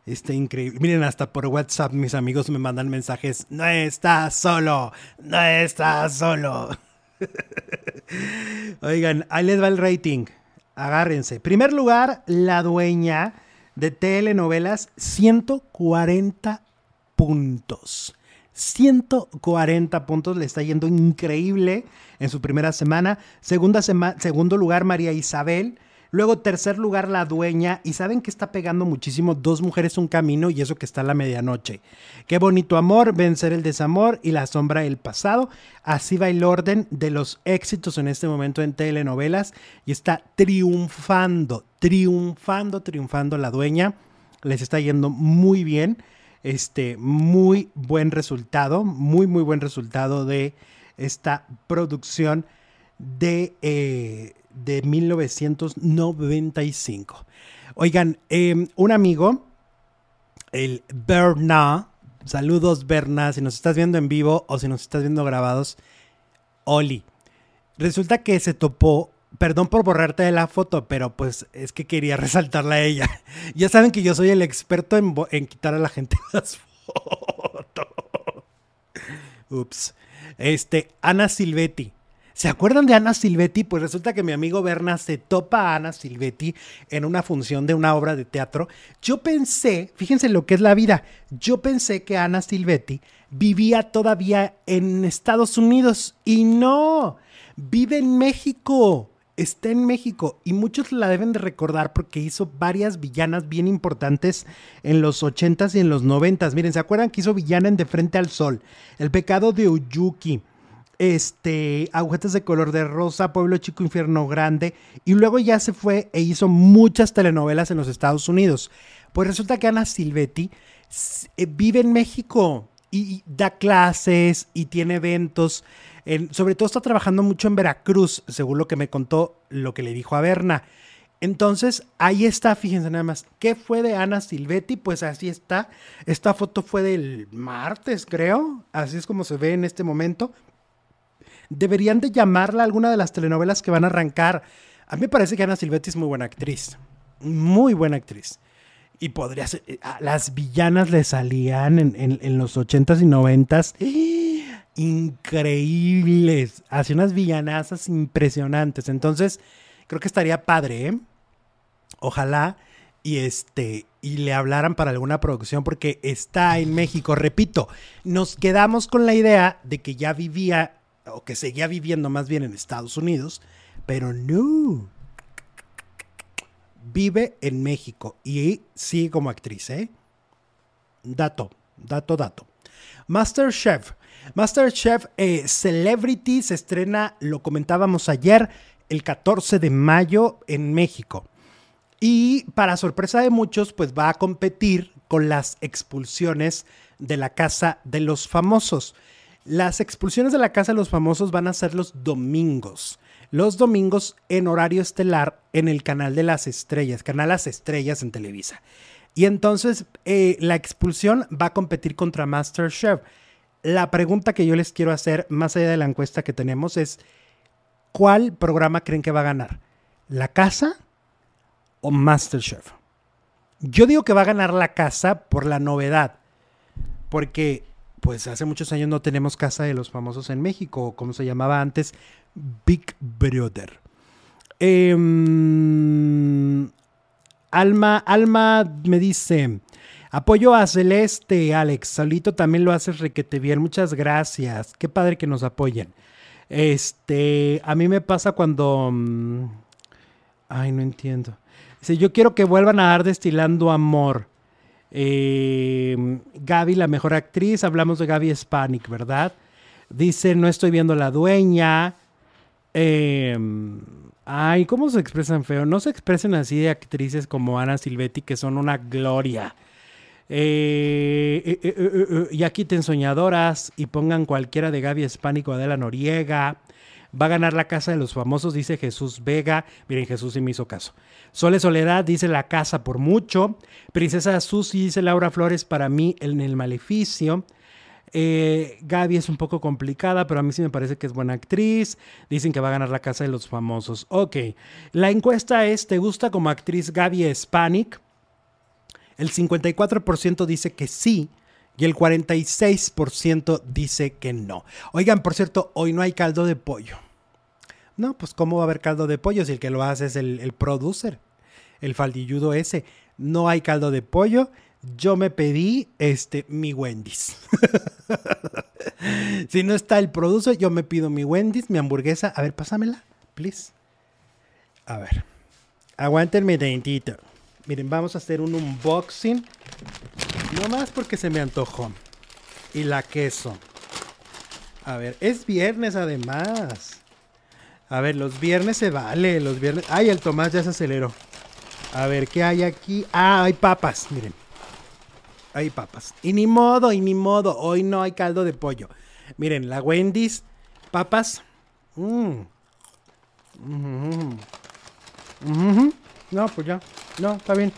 [SPEAKER 1] Está increíble. Miren, hasta por WhatsApp mis amigos me mandan mensajes. No estás solo. No estás solo. *laughs* Oigan, ahí les va el rating. Agárrense. Primer lugar, la dueña de telenovelas, 140 puntos. 140 puntos, le está yendo increíble en su primera semana. Segunda segundo lugar, María Isabel. Luego, tercer lugar, La Dueña. Y saben que está pegando muchísimo Dos Mujeres, Un Camino y eso que está a la medianoche. Qué bonito amor, vencer el desamor y la sombra del pasado. Así va el orden de los éxitos en este momento en telenovelas. Y está triunfando, triunfando, triunfando La Dueña. Les está yendo muy bien. Este, muy buen resultado, muy, muy buen resultado de esta producción de, eh, de 1995. Oigan, em, un amigo, el Berna, saludos Berna, si nos estás viendo en vivo o si nos estás viendo grabados, Oli. Resulta que se topó, perdón por borrarte de la foto, pero pues es que quería *laughs* resaltarla a ella. Ya saben que yo soy el experto en, en quitar a la gente *laughs* las fotos. Ups. Este, Ana Silvetti. ¿Se acuerdan de Ana Silvetti? Pues resulta que mi amigo Berna se topa a Ana Silvetti en una función de una obra de teatro. Yo pensé, fíjense lo que es la vida, yo pensé que Ana Silvetti vivía todavía en Estados Unidos y no, vive en México. Está en México y muchos la deben de recordar porque hizo varias villanas bien importantes en los 80s y en los 90s. Miren, ¿se acuerdan que hizo villana en De Frente al Sol? El pecado de Uyuki este, Agujetas de color de rosa, Pueblo Chico, Infierno Grande, y luego ya se fue e hizo muchas telenovelas en los Estados Unidos. Pues resulta que Ana Silvetti eh, vive en México y da clases y tiene eventos. Sobre todo está trabajando mucho en Veracruz, según lo que me contó, lo que le dijo a Berna. Entonces, ahí está, fíjense nada más. ¿Qué fue de Ana Silvetti? Pues así está. Esta foto fue del martes, creo. Así es como se ve en este momento deberían de llamarla alguna de las telenovelas que van a arrancar. A mí me parece que Ana Silvetti es muy buena actriz. Muy buena actriz. Y podría ser. Eh, las villanas le salían en, los 80s y 90s. Increíbles. Hacía unas villanazas impresionantes. Entonces, creo que estaría padre, ¿eh? Ojalá y este y le hablaran para alguna producción porque está en México. Repito, nos quedamos con la idea de que ya vivía o que seguía viviendo más bien en Estados Unidos, pero no. Vive en México y sigue como actriz, ¿eh? Dato, dato, dato. Masterchef. Masterchef eh, Celebrity se estrena, lo comentábamos ayer, el 14 de mayo en México. Y para sorpresa de muchos, pues va a competir con las expulsiones de la Casa de los Famosos. Las expulsiones de la Casa de los Famosos van a ser los domingos. Los domingos en horario estelar en el canal de las estrellas, canal Las Estrellas en Televisa. Y entonces eh, la expulsión va a competir contra Masterchef. La pregunta que yo les quiero hacer, más allá de la encuesta que tenemos, es: ¿cuál programa creen que va a ganar? ¿La casa o Masterchef? Yo digo que va a ganar la casa por la novedad. Porque pues hace muchos años no tenemos Casa de los Famosos en México, como se llamaba antes, Big Brother. Em, Alma, Alma me dice, apoyo a Celeste, Alex, solito también lo haces requete bien, muchas gracias, qué padre que nos apoyen. Este, a mí me pasa cuando... Mm, ay, no entiendo. Dice, yo quiero que vuelvan a dar destilando amor. Eh, Gaby, la mejor actriz, hablamos de Gaby Spanik, ¿verdad? Dice, no estoy viendo la dueña. Em, ay, ¿cómo se expresan feo? No se expresen así de actrices como Ana Silvetti, que son una gloria. Eh, eh, eh, y aquí te soñadoras y pongan cualquiera de Gaby Spanik o Adela Noriega. Va a ganar la casa de los famosos, dice Jesús Vega. Miren, Jesús sí me hizo caso. Sole Soledad dice la casa por mucho. Princesa Susi dice Laura Flores para mí en el maleficio. Eh, Gaby es un poco complicada, pero a mí sí me parece que es buena actriz. Dicen que va a ganar la casa de los famosos. Ok, la encuesta es, ¿te gusta como actriz Gaby Hispanic? El 54% dice que sí y el 46% dice que no. Oigan, por cierto, hoy no hay caldo de pollo. No, pues ¿cómo va a haber caldo de pollo si el que lo hace es el, producer, el faldilludo ese? No hay caldo de pollo yo me pedí este mi Wendy's. *laughs* si no está el producer, yo me pido mi Wendy's, mi hamburguesa. A ver, pásamela, please. A ver. Aguántenme tantito. Miren, vamos a hacer un unboxing. No más porque se me antojó. Y la queso. A ver, es viernes además. A ver, los viernes se vale, los viernes. Ay, el Tomás ya se aceleró. A ver, ¿qué hay aquí? Ah, hay papas, miren. Hay papas. Y ni modo, y ni modo. Hoy no hay caldo de pollo. Miren, la Wendy's, papas. Mm. No, pues ya. No, está bien.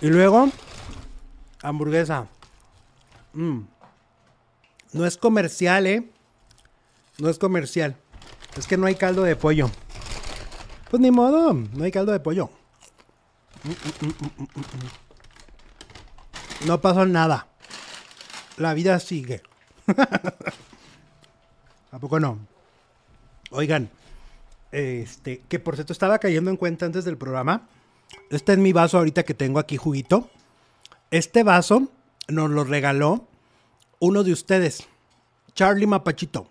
[SPEAKER 1] Y luego, hamburguesa. Mm. No es comercial, ¿eh? No es comercial. Es que no hay caldo de pollo. Pues ni modo, no hay caldo de pollo. Mm, no pasó nada. La vida sigue. *laughs* ¿A poco no? Oigan, este, que por cierto estaba cayendo en cuenta antes del programa. Este es mi vaso ahorita que tengo aquí juguito. Este vaso nos lo regaló uno de ustedes, Charlie Mapachito.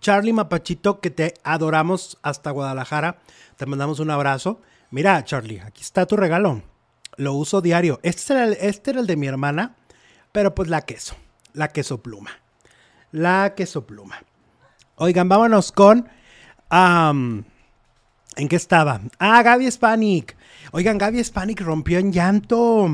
[SPEAKER 1] Charlie Mapachito, que te adoramos hasta Guadalajara. Te mandamos un abrazo. Mira, Charlie, aquí está tu regalo lo uso diario. Este era, el, este el de mi hermana, pero pues la queso, la queso pluma. La queso pluma. Oigan, vámonos con... ¿En qué estaba? Ah, Gaby Spanik. Oigan, Gaby Spanik rompió en llanto.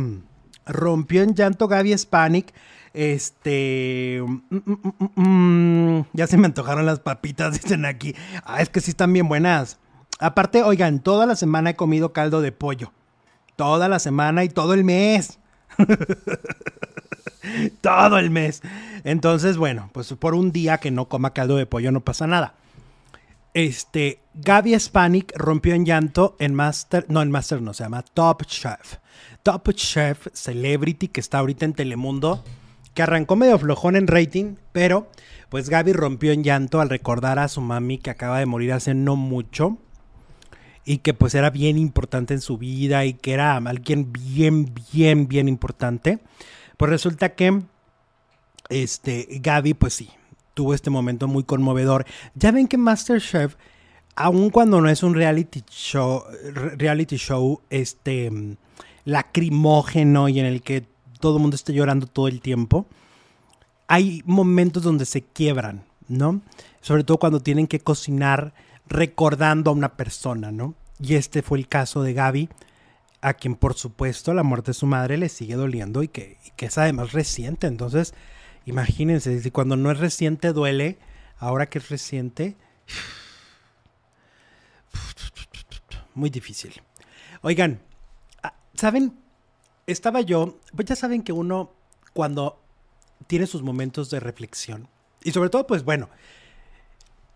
[SPEAKER 1] Rompió en llanto Gaby Spanik. Este. Mm, mm, mm, ya se me antojaron las papitas, *laughs* dicen aquí. Ah, es que sí están bien buenas. Aparte, oigan, toda la semana he comido caldo de pollo. Toda la semana y todo el mes. *laughs* todo el mes. Entonces, bueno, pues por un día que no coma caldo de pollo no pasa nada. Este, Gaby Spanik rompió en llanto en Master, no en Master no, se llama Top Chef. Top Chef Celebrity que está ahorita en Telemundo, que arrancó medio flojón en rating, pero pues Gaby rompió en llanto al recordar a su mami que acaba de morir hace no mucho y que pues era bien importante en su vida y que era alguien bien, bien, bien importante. Pues resulta que este Gaby pues sí, tuvo este momento muy conmovedor. Ya ven que MasterChef, aun cuando no es un reality show, reality show este lacrimógeno y en el que todo el mundo está llorando todo el tiempo, hay momentos donde se quiebran, ¿no? Sobre todo cuando tienen que cocinar recordando a una persona, ¿no? Y este fue el caso de Gaby, a quien por supuesto la muerte de su madre le sigue doliendo y que, es además reciente. Entonces, imagínense, si cuando no es reciente duele, ahora que es reciente, muy difícil. Oigan, ah, ¿saben? Estaba yo, pues ya saben que uno cuando tiene sus momentos de reflexión, y sobre todo, pues bueno,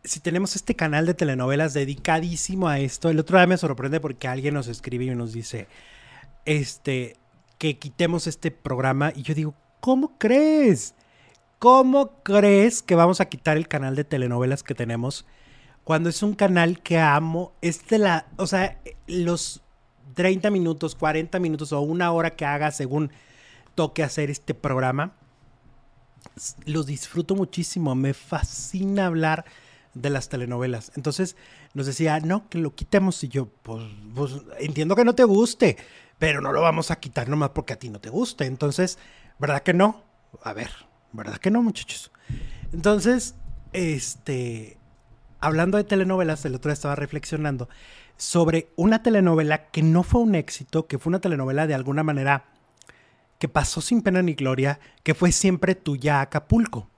[SPEAKER 1] si tenemos este canal de telenovelas dedicadísimo a esto, el otro día me sorprende porque alguien nos escribe y nos dice, este, que quitemos este programa y yo digo, ¿cómo crees? ¿Cómo crees que vamos a quitar el canal de telenovelas que tenemos cuando es un canal que amo? Es de la, o sea, los 30 minutos, 40 minutos o una hora que haga según toque hacer este programa, los disfruto muchísimo, me fascina hablar de las telenovelas. Entonces nos decía, no, que lo quitemos. Y yo, pues, pues, entiendo que no te guste, pero no lo vamos a quitar nomás porque a ti no te guste. Entonces, ¿verdad que no? A ver, ¿verdad que no, muchachos? Entonces, este, hablando de telenovelas, el otro día estaba reflexionando sobre una telenovela que no fue un éxito, que fue una telenovela de alguna manera que pasó sin pena ni gloria, que fue siempre tuya Acapulco,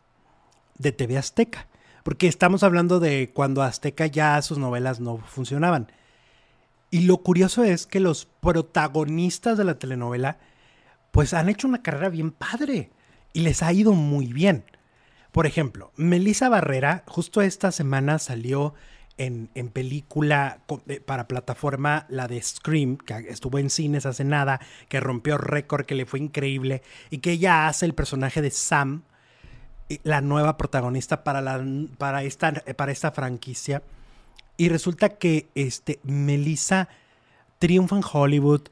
[SPEAKER 1] de TV Azteca porque estamos hablando de cuando Azteca ya sus novelas no funcionaban. Y lo curioso es que los protagonistas de la telenovela, pues han hecho una carrera bien padre y les ha ido muy bien. Por ejemplo, Melissa Barrera, justo esta semana salió en, en, película eh, para plataforma, la de Scream, que estuvo en cines hace nada, que rompió récord, que le fue increíble, y que ella hace el personaje de Sam, la nueva protagonista para, la, para, esta, para esta franquicia. Y resulta que este, Melissa triunfa en Hollywood,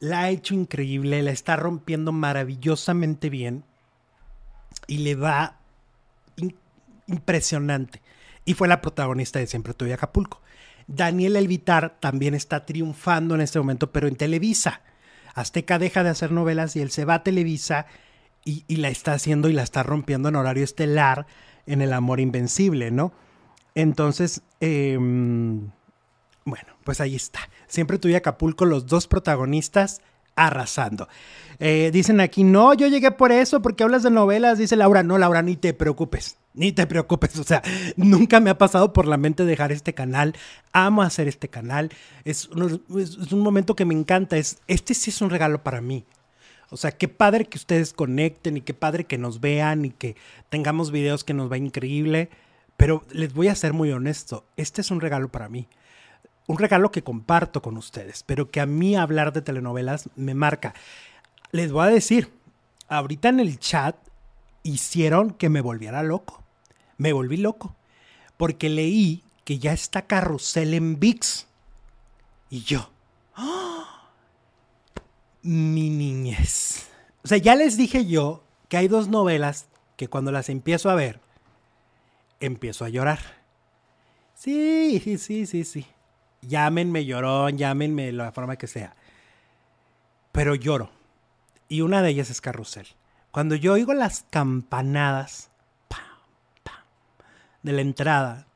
[SPEAKER 1] la ha hecho increíble, la está rompiendo maravillosamente bien y le va impresionante. Y fue la protagonista de Siempre Tuve Acapulco. Daniel Elvitar también está triunfando en este momento, pero en Televisa. Azteca deja de hacer novelas y él se va a Televisa y, la está haciendo y la está rompiendo en horario estelar en El Amor Invencible, ¿no? Entonces, em, bueno, pues ahí está. Siempre tuve Acapulco, los dos protagonistas arrasando. Eh, dicen aquí, no, yo llegué por eso, porque hablas de novelas. Dice Laura, no, Laura, ni te preocupes, ni te preocupes. O sea, *laughs* nunca me ha pasado por la mente dejar este canal. Amo hacer este canal. Es un, es un momento que me encanta. Es, este sí es un regalo para mí. O sea, qué padre que ustedes conecten y qué padre que nos vean y que tengamos videos que nos va increíble. Pero les voy a ser muy honesto, este es un regalo para mí un regalo que comparto con ustedes, pero que a mí hablar de telenovelas me marca. Les voy a decir, ahorita en el chat hicieron que me volviera loco. Me volví loco. Porque leí que ya está Carrusel en VIX. Y yo, ¡ah! mi niñez. O sea, ya les dije yo que hay dos novelas que cuando las empiezo a ver, empiezo a llorar. Sí, sí, sí, sí, sí. Llámenme llorón, llámenme la forma que sea. Pero lloro. Y una de ellas es Carrusel. Cuando yo oigo las campanadas de la entrada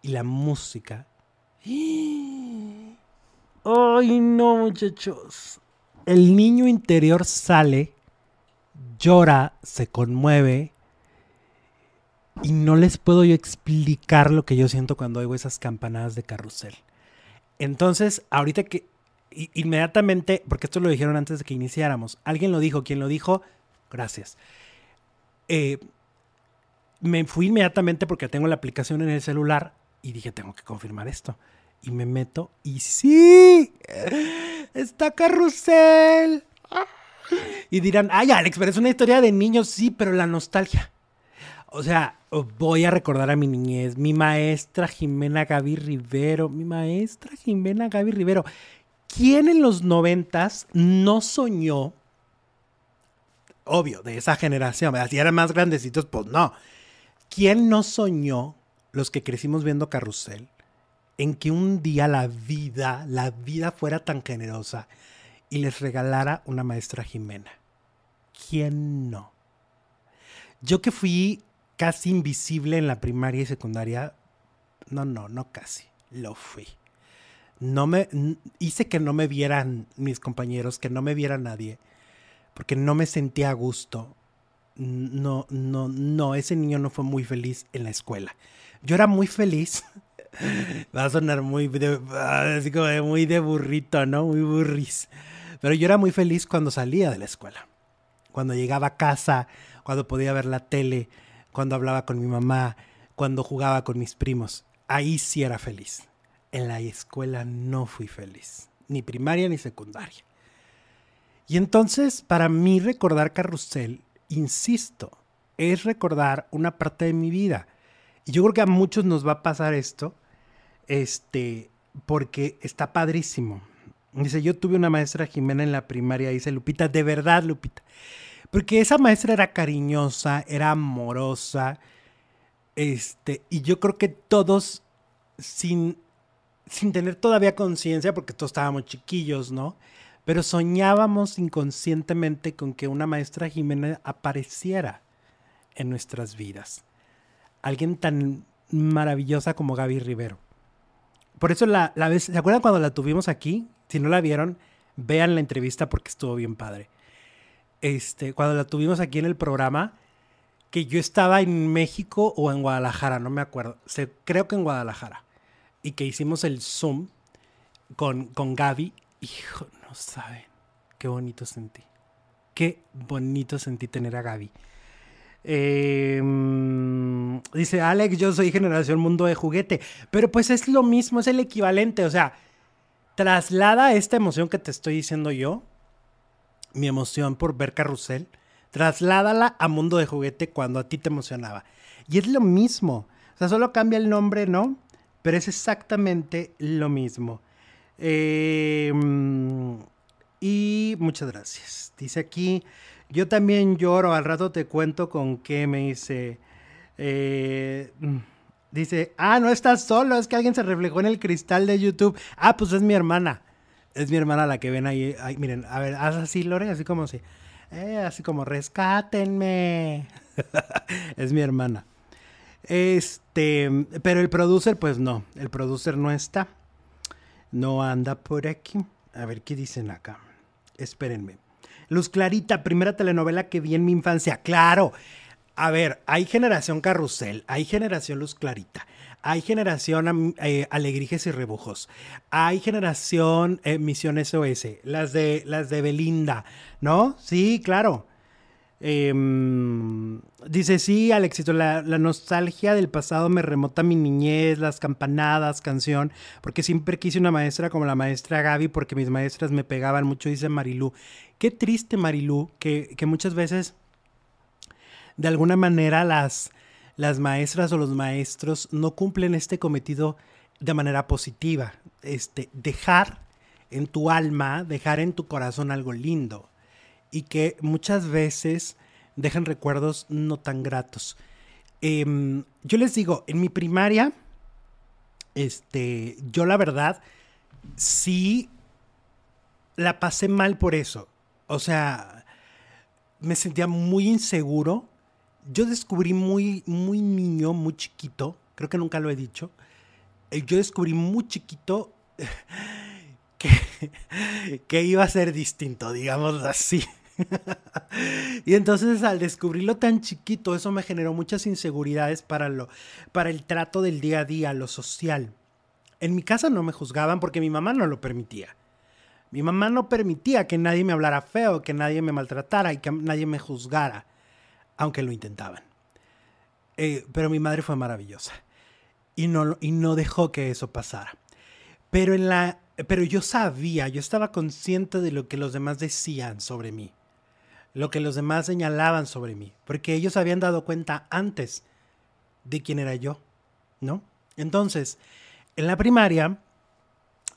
[SPEAKER 1] y la música. *gasps* ¡Ay, no, muchachos! El niño interior sale, llora, se conmueve. Y no les puedo yo explicar lo que yo siento cuando oigo esas campanadas de carrusel. Entonces, ahorita que inmediatamente, porque esto lo dijeron antes de que iniciáramos, alguien lo dijo, quien lo dijo, gracias. Eh, me fui inmediatamente porque tengo la aplicación en el celular y dije, tengo que confirmar esto. Y me meto y sí, está carrusel. Y dirán, ay, Alex, pero es una historia de niños, sí, pero la nostalgia. O sea, voy a recordar a mi niñez, mi maestra Jimena Gaby Rivero, mi maestra Jimena Gaby Rivero. ¿Quién en los noventas no soñó? Obvio, de esa generación, si eran más grandecitos, pues no. ¿Quién no soñó, los que crecimos viendo Carrusel, en que un día la vida, la vida fuera tan generosa y les regalara una maestra Jimena? ¿Quién no? Yo que fui casi invisible en la primaria y secundaria. No, no, no casi. Lo fui. No me hice que no me vieran mis compañeros, que no me viera nadie, porque no me sentía a gusto. No, no, no, ese niño no fue muy feliz en la escuela. Yo era muy feliz. *laughs* Va a sonar muy de, así como muy de burrito, ¿no? Muy burris. Pero yo era muy feliz cuando salía de la escuela. Cuando llegaba a casa, cuando podía ver la tele, cuando hablaba con mi mamá, cuando jugaba con mis primos. Ahí sí era feliz. En la escuela no fui feliz, ni primaria ni secundaria. Y entonces, para mí recordar Carrusel, insisto, es recordar una parte de mi vida. Y yo creo que a muchos nos va a pasar esto, este, porque está padrísimo. Dice, yo tuve una maestra Jimena en la primaria, dice Lupita, de verdad, Lupita. Porque esa maestra era cariñosa, era amorosa. Este, y yo creo que todos, sin, sin tener todavía conciencia, porque todos estábamos chiquillos, ¿no? Pero soñábamos inconscientemente con que una maestra Jimena apareciera en nuestras vidas. Alguien tan maravillosa como Gaby Rivero. Por eso la, la vez, ¿se acuerdan cuando la tuvimos aquí? Si no la vieron, vean la entrevista porque estuvo bien padre este, cuando la tuvimos aquí en el programa, que yo estaba en México o en Guadalajara, no me acuerdo. creo que en Guadalajara. Y que hicimos el Zoom con, con Gaby. Hijo, no saben. Qué bonito sentí. Qué bonito sentí tener a Gaby. Em, dice Alex, yo soy generación mundo de juguete. Pero pues es lo mismo, es el equivalente. O sea, traslada esta emoción que te estoy diciendo yo, mi emoción por ver carrusel, trasládala a mundo de juguete cuando a ti te emocionaba. Y es lo mismo. O sea, solo cambia el nombre, ¿no? Pero es exactamente lo mismo. Em, y muchas gracias. Dice aquí, yo también lloro, al rato te cuento con qué me dice. Eh, dice, ah, no estás solo, es que alguien se reflejó en el cristal de YouTube. Ah, pues es mi hermana. Es mi hermana la que ven ahí. miren, a ver, haz así, Lore, así como si. Eh, así como, rescátenme. *laughs* es mi hermana. Este, pero el producer, pues no, el producer no está. No anda por aquí. A ver qué dicen acá. Espérenme. Luz Clarita, primera telenovela que vi en mi infancia. Claro. A ver, hay generación Carrusel, hay generación Luz Clarita, hay generación eh, Alegrijes y Rebujos, hay generación eh, Misión SOS, las de, las de Belinda, ¿no? Sí, claro. Em, dice, sí, Alexito, la, la, nostalgia del pasado me remota mi niñez, las campanadas, canción, porque siempre quise una maestra como la maestra Gaby, porque mis maestras me pegaban mucho, dice Marilú. Qué triste, Marilú, que, que muchas veces, de alguna manera, las, las maestras o los maestros no cumplen este cometido de manera positiva. Este, dejar en tu alma, dejar en tu corazón algo lindo y que muchas veces dejan recuerdos no tan gratos. Em, yo les digo, en mi primaria, este, yo la verdad, sí la pasé mal por eso. O sea, me sentía muy inseguro. Yo descubrí muy, muy niño, muy chiquito, creo que nunca lo he dicho. Eh, yo descubrí muy chiquito *laughs* que, que iba a ser distinto, digamos así. *laughs* y entonces al descubrirlo tan chiquito, eso me generó muchas inseguridades para, lo, para el trato del día a día, lo social. En mi casa no me juzgaban porque mi mamá no lo permitía. Mi mamá no permitía que nadie me hablara feo, que nadie me maltratara y que nadie me juzgara, aunque lo intentaban. Eh, pero mi madre fue maravillosa y no, y no dejó que eso pasara. Pero, en la, pero yo sabía, yo estaba consciente de lo que los demás decían sobre mí lo que los demás señalaban sobre mí, porque ellos habían dado cuenta antes de quién era yo, ¿no? Entonces, en la primaria,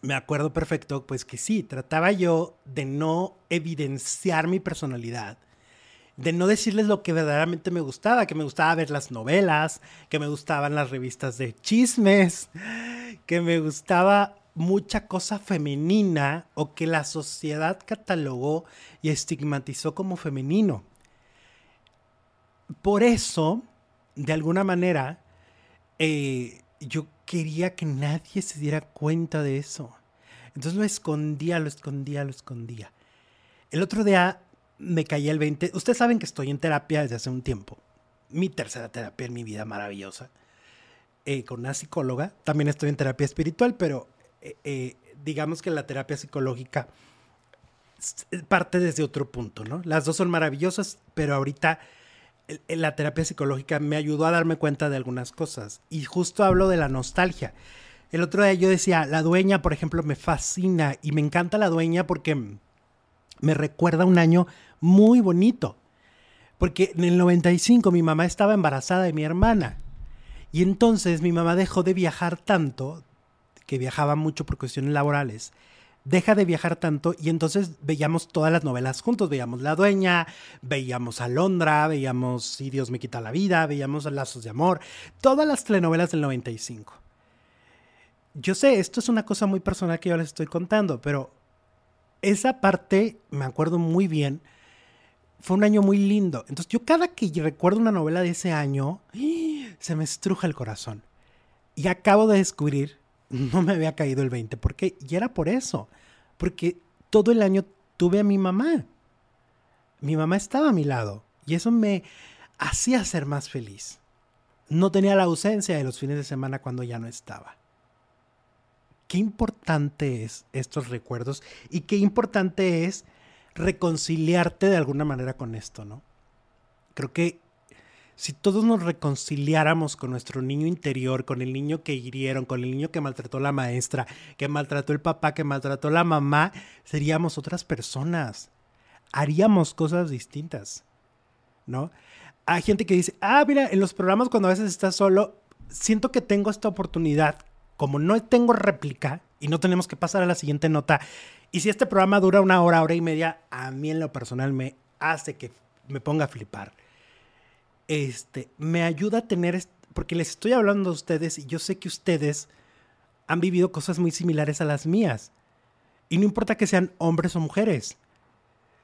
[SPEAKER 1] me acuerdo perfecto, pues que sí, trataba yo de no evidenciar mi personalidad, de no decirles lo que verdaderamente me gustaba, que me gustaba ver las novelas, que me gustaban las revistas de chismes, que me gustaba mucha cosa femenina o que la sociedad catalogó y estigmatizó como femenino. Por eso, de alguna manera, eh, yo quería que nadie se diera cuenta de eso. Entonces lo escondía, lo escondía, lo escondía. El otro día me caía el 20. Ustedes saben que estoy en terapia desde hace un tiempo. Mi tercera terapia en mi vida maravillosa. Eh, con una psicóloga. También estoy en terapia espiritual, pero eh, eh, digamos que la terapia psicológica parte desde otro punto, ¿no? Las dos son maravillosas, pero ahorita la terapia psicológica me ayudó a darme cuenta de algunas cosas. Y justo hablo de la nostalgia. El otro día yo decía, la dueña, por ejemplo, me fascina y me encanta la dueña porque me recuerda un año muy bonito. Porque en el 95 mi mamá estaba embarazada de mi hermana. Y entonces mi mamá dejó de viajar tanto, que viajaba mucho por cuestiones laborales, deja de viajar tanto y entonces veíamos todas las novelas juntos, veíamos La Dueña, veíamos Alondra, veíamos Si Dios me quita la vida, veíamos Lazos de Amor, todas las telenovelas del 95. Yo sé, esto es una cosa muy personal que yo les estoy contando, pero esa parte, me acuerdo muy bien, fue un año muy lindo. Entonces yo cada que recuerdo una novela de ese año, se me estruja el corazón. Y acabo de descubrir no me había caído el 20. ¿Por qué? Y era por eso. Porque todo el año tuve a mi mamá. Mi mamá estaba a mi lado. Y eso me hacía ser más feliz. No tenía la ausencia de los fines de semana cuando ya no estaba. Qué importante es estos recuerdos y qué importante es reconciliarte de alguna manera con esto, ¿no? Creo que si todos nos reconciliáramos con nuestro niño interior, con el niño que hirieron, con el niño que maltrató la maestra, que maltrató el papá, que maltrató la mamá, seríamos otras personas. Haríamos cosas distintas, ¿no? Hay gente que dice, ah, mira, en los programas cuando a veces estás solo, siento que tengo esta oportunidad, como no tengo réplica y no tenemos que pasar a la siguiente nota, y si este programa dura una hora, hora y media, a mí en lo personal me hace que me ponga a flipar este, me ayuda a tener, porque les estoy hablando a ustedes y yo sé que ustedes han vivido cosas muy similares a las mías. Y no importa que sean hombres o mujeres,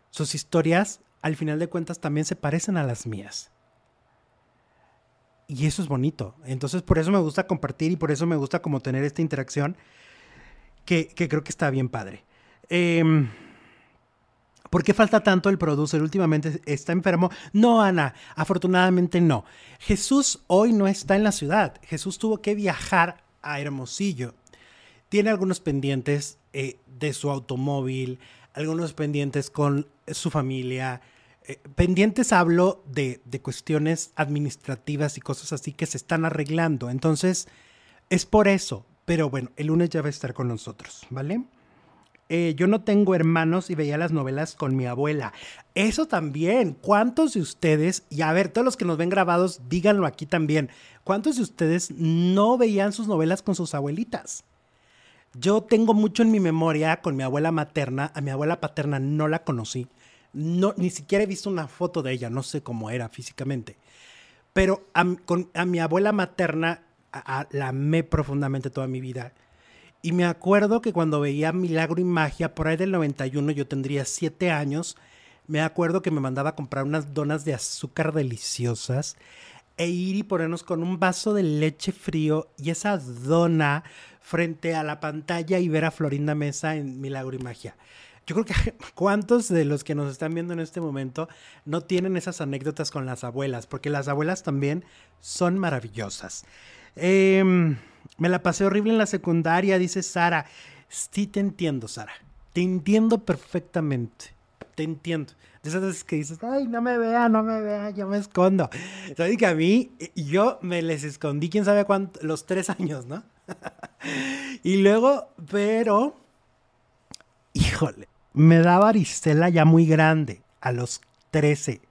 [SPEAKER 1] sus historias al final de cuentas también se parecen a las mías. Y eso es bonito. Entonces por eso me gusta compartir y por eso me gusta como tener esta interacción que, que creo que está bien padre. Eh, ¿Por qué falta tanto el producer? Últimamente está enfermo. No, Ana, afortunadamente no. Jesús hoy no está en la ciudad. Jesús tuvo que viajar a Hermosillo. Tiene algunos pendientes eh, de su automóvil, algunos pendientes con su familia. Eh, pendientes hablo de, de cuestiones administrativas y cosas así que se están arreglando. Entonces, es por eso. Pero bueno, el lunes ya va a estar con nosotros, ¿vale? Eh, yo no tengo hermanos y veía las novelas con mi abuela. Eso también. ¿Cuántos de ustedes, y a ver, todos los que nos ven grabados, díganlo aquí también, ¿cuántos de ustedes no veían sus novelas con sus abuelitas? Yo tengo mucho en mi memoria con mi abuela materna, a mi abuela paterna no la conocí, no, ni siquiera he visto una foto de ella, no sé cómo era físicamente, pero a, con, a mi abuela materna la amé profundamente toda mi vida y me acuerdo que cuando veía Milagro y Magia, por ahí del 91, yo tendría 7 años, me acuerdo que me mandaba a comprar unas donas de azúcar deliciosas e ir y ponernos con un vaso de leche frío y esa dona frente a la pantalla y ver a Florinda Mesa en Milagro y Magia. Yo creo que *laughs* cuántos de los que nos están viendo en este momento no tienen esas anécdotas con las abuelas, porque las abuelas también son maravillosas. Eh, me la pasé horrible en la secundaria, dice Sara. Sí te entiendo, Sara. Te entiendo perfectamente. Te entiendo. De esas veces que dices, ay, no me vea, no me vea, yo me escondo. Sabes que a mí, yo me les escondí, quién sabe cuánto, los tres años, ¿no? *laughs* y luego, pero, híjole, me daba varicela ya muy grande, a los 13.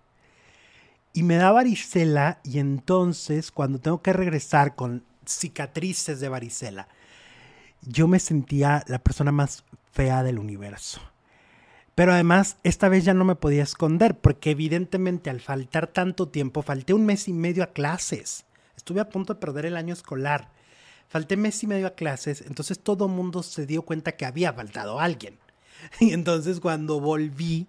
[SPEAKER 1] Y me da varicela y entonces cuando tengo que regresar con cicatrices de varicela. Yo me sentía la persona más fea del universo. Pero además, esta vez ya no me podía esconder, porque evidentemente al faltar tanto tiempo, falté un mes y medio a clases. Estuve a punto de perder el año escolar. Falté mes y medio a clases, entonces todo el mundo se dio cuenta que había faltado alguien. *laughs* Y entonces cuando volví,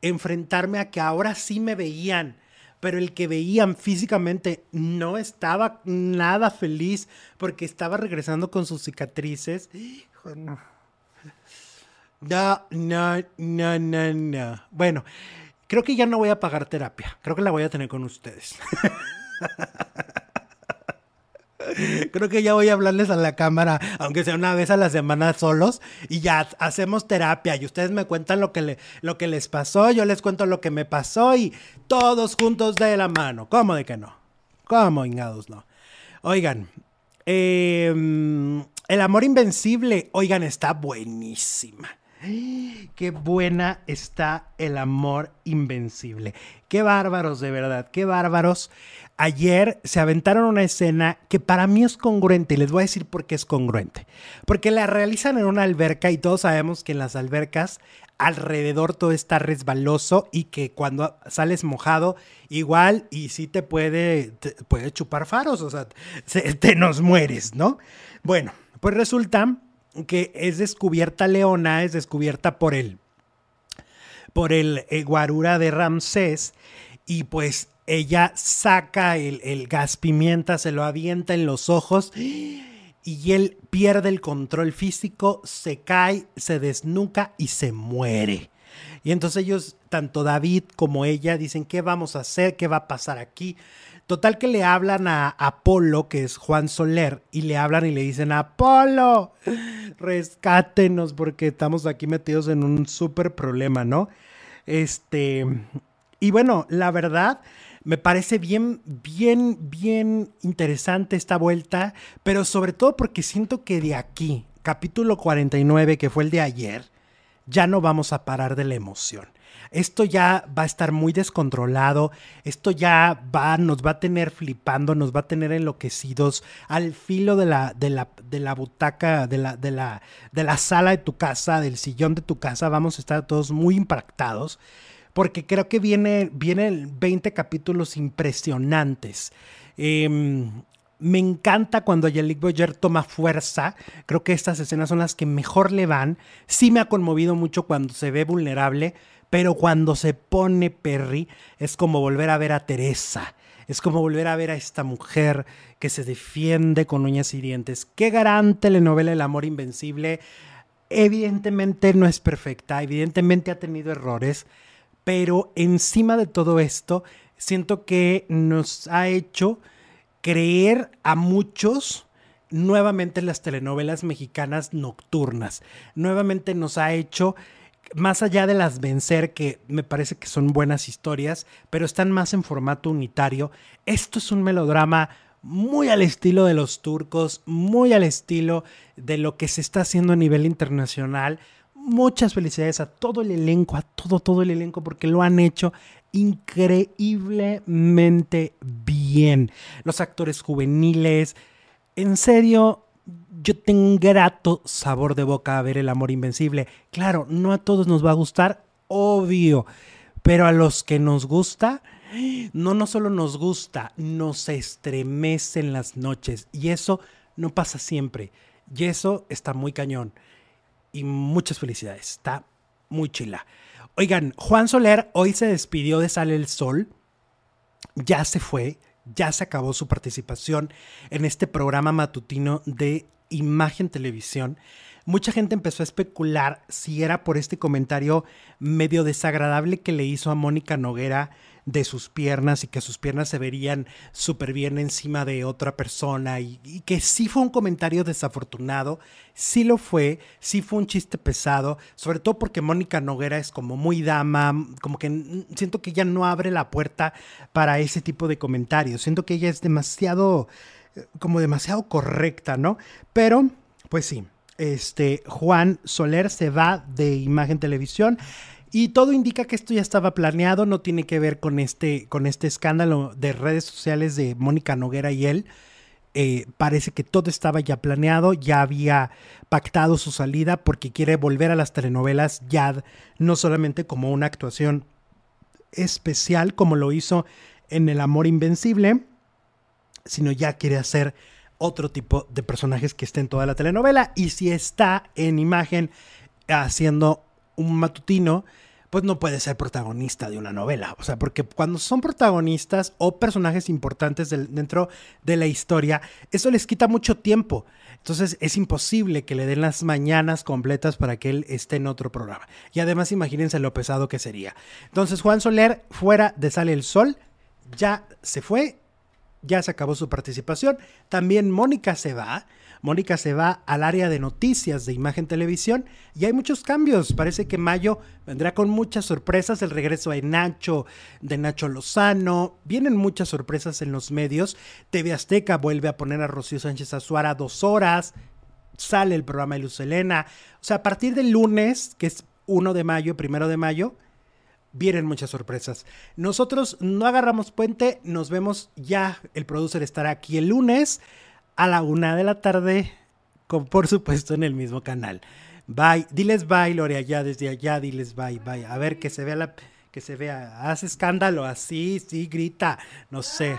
[SPEAKER 1] enfrentarme a que ahora sí me veían pero el que veían físicamente no estaba nada feliz porque estaba regresando con sus cicatrices. no. No, no, no, no, no. Bueno, creo que ya no voy a pagar terapia. Creo que la voy a tener con ustedes. *laughs* Creo que ya voy a hablarles a la cámara, aunque sea una vez a la semana solos, y ya hacemos terapia y ustedes me cuentan lo que, le, lo que les pasó, yo les cuento lo que me pasó y todos juntos de la mano. ¿Cómo de que no? ¿Cómo, ingados, no? Oigan, em, El amor invencible, oigan, está buenísima. Qué buena está el amor invencible. Qué bárbaros, de verdad, qué bárbaros. Ayer se aventaron una escena que para mí es congruente y les voy a decir por qué es congruente. Porque la realizan en una alberca y todos sabemos que en las albercas alrededor todo está resbaloso y que cuando sales mojado igual y sí te puede, puede chupar faros, o sea, te nos mueres, ¿no? Bueno, pues resulta que es descubierta Leona, es descubierta por el, por el, eh, guarura de Ramsés y pues ella saca el, el, gas pimienta, se lo avienta en los ojos y él pierde el control físico, se cae, se desnuca y se muere. Y entonces ellos, tanto David como ella, dicen, ¿qué vamos a hacer? ¿Qué va a pasar aquí? Total que le hablan a Apolo, que es Juan Soler, y le hablan y le dicen, Apolo, rescátenos porque estamos aquí metidos en un súper problema, ¿no? Este, y bueno, la verdad, Me parece bien, bien, bien interesante esta vuelta, pero sobre todo porque siento que de aquí, capítulo 49, que fue el de ayer, ya no vamos a parar de la emoción. Esto ya va a estar muy descontrolado, esto ya va, nos va a tener flipando, nos va a tener enloquecidos al filo de la, de la, de la butaca, de la, de, la, de la sala de tu casa, del sillón de tu casa, vamos a estar todos muy impactados porque creo que viene, vienen 20 capítulos impresionantes. Em, me encanta cuando Yalik Boyer toma fuerza. Creo que estas escenas son las que mejor le van. Sí me ha conmovido mucho cuando se ve vulnerable, pero cuando se pone Perry es como volver a ver a Teresa. Es como volver a ver a esta mujer que se defiende con uñas y dientes. Qué gran telenovela El amor invencible. Evidentemente no es perfecta, evidentemente ha tenido errores, pero encima de todo esto, siento que nos ha hecho creer a muchos nuevamente las telenovelas mexicanas nocturnas. Nuevamente nos ha hecho, más allá de las vencer, que me parece que son buenas historias, pero están más en formato unitario, esto es un melodrama muy al estilo de los turcos, muy al estilo de lo que se está haciendo a nivel internacional, muchas felicidades a todo el elenco, a todo, todo el elenco, porque lo han hecho increíblemente bien. Los actores juveniles, en serio, yo tengo un grato sabor de boca a ver El Amor Invencible. Claro, no a todos nos va a gustar, obvio, pero a los que nos gusta, no, no solo nos gusta, nos estremece en las noches. Y eso no pasa siempre. Y eso está muy cañón y muchas felicidades. Está muy chila. Oigan, Juan Soler hoy se despidió de Sale el Sol. Ya se fue, ya se acabó su participación en este programa matutino de Imagen Televisión. Mucha gente empezó a especular si era por este comentario medio desagradable que le hizo a Mónica Noguera de sus piernas y que sus piernas se verían súper bien encima de otra persona y, que sí fue un comentario desafortunado, sí lo fue, sí fue un chiste pesado, sobre todo porque Mónica Noguera es como muy dama, como que siento que ella no abre la puerta para ese tipo de comentarios, siento que ella es demasiado, como demasiado correcta, ¿no? Pero, pues sí. Este Juan Soler se va de Imagen Televisión. Y todo indica que esto ya estaba planeado, no tiene que ver con este, con este escándalo de redes sociales de Mónica Noguera y él. Eh, parece que todo estaba ya planeado, ya había pactado su salida porque quiere volver a las telenovelas ya no solamente como una actuación especial como lo hizo en El Amor Invencible, sino ya quiere hacer otro tipo de personajes que esté en toda la telenovela y si está en imagen haciendo un matutino, pues no puede ser protagonista de una novela. O sea, porque cuando son protagonistas o personajes importantes dentro de la historia, eso les quita mucho tiempo. Entonces es imposible que le den las mañanas completas para que él esté en otro programa. Y además imagínense lo pesado que sería. Entonces Juan Soler, fuera de Sale el Sol, ya se fue, ya se acabó su participación. También Mónica se va. Mónica se va al área de noticias de Imagen Televisión y hay muchos cambios. Parece que mayo vendrá con muchas sorpresas, el regreso de Nacho, de Nacho Lozano, vienen muchas sorpresas en los medios. TV Azteca vuelve a poner a Rocío Sánchez Azuara dos horas, sale el programa de Luz Elena. O sea, a partir del lunes, que es 1 de mayo, primero de mayo, vienen muchas sorpresas. Nosotros no agarramos puente, nos vemos ya, el producer estará aquí el lunes a la una de la tarde, con, por supuesto en el mismo canal. Bye, diles bye, Lore, allá, desde allá, diles bye, bye. A ver, que se vea la, que se vea, haz escándalo, así, sí, grita, no sé.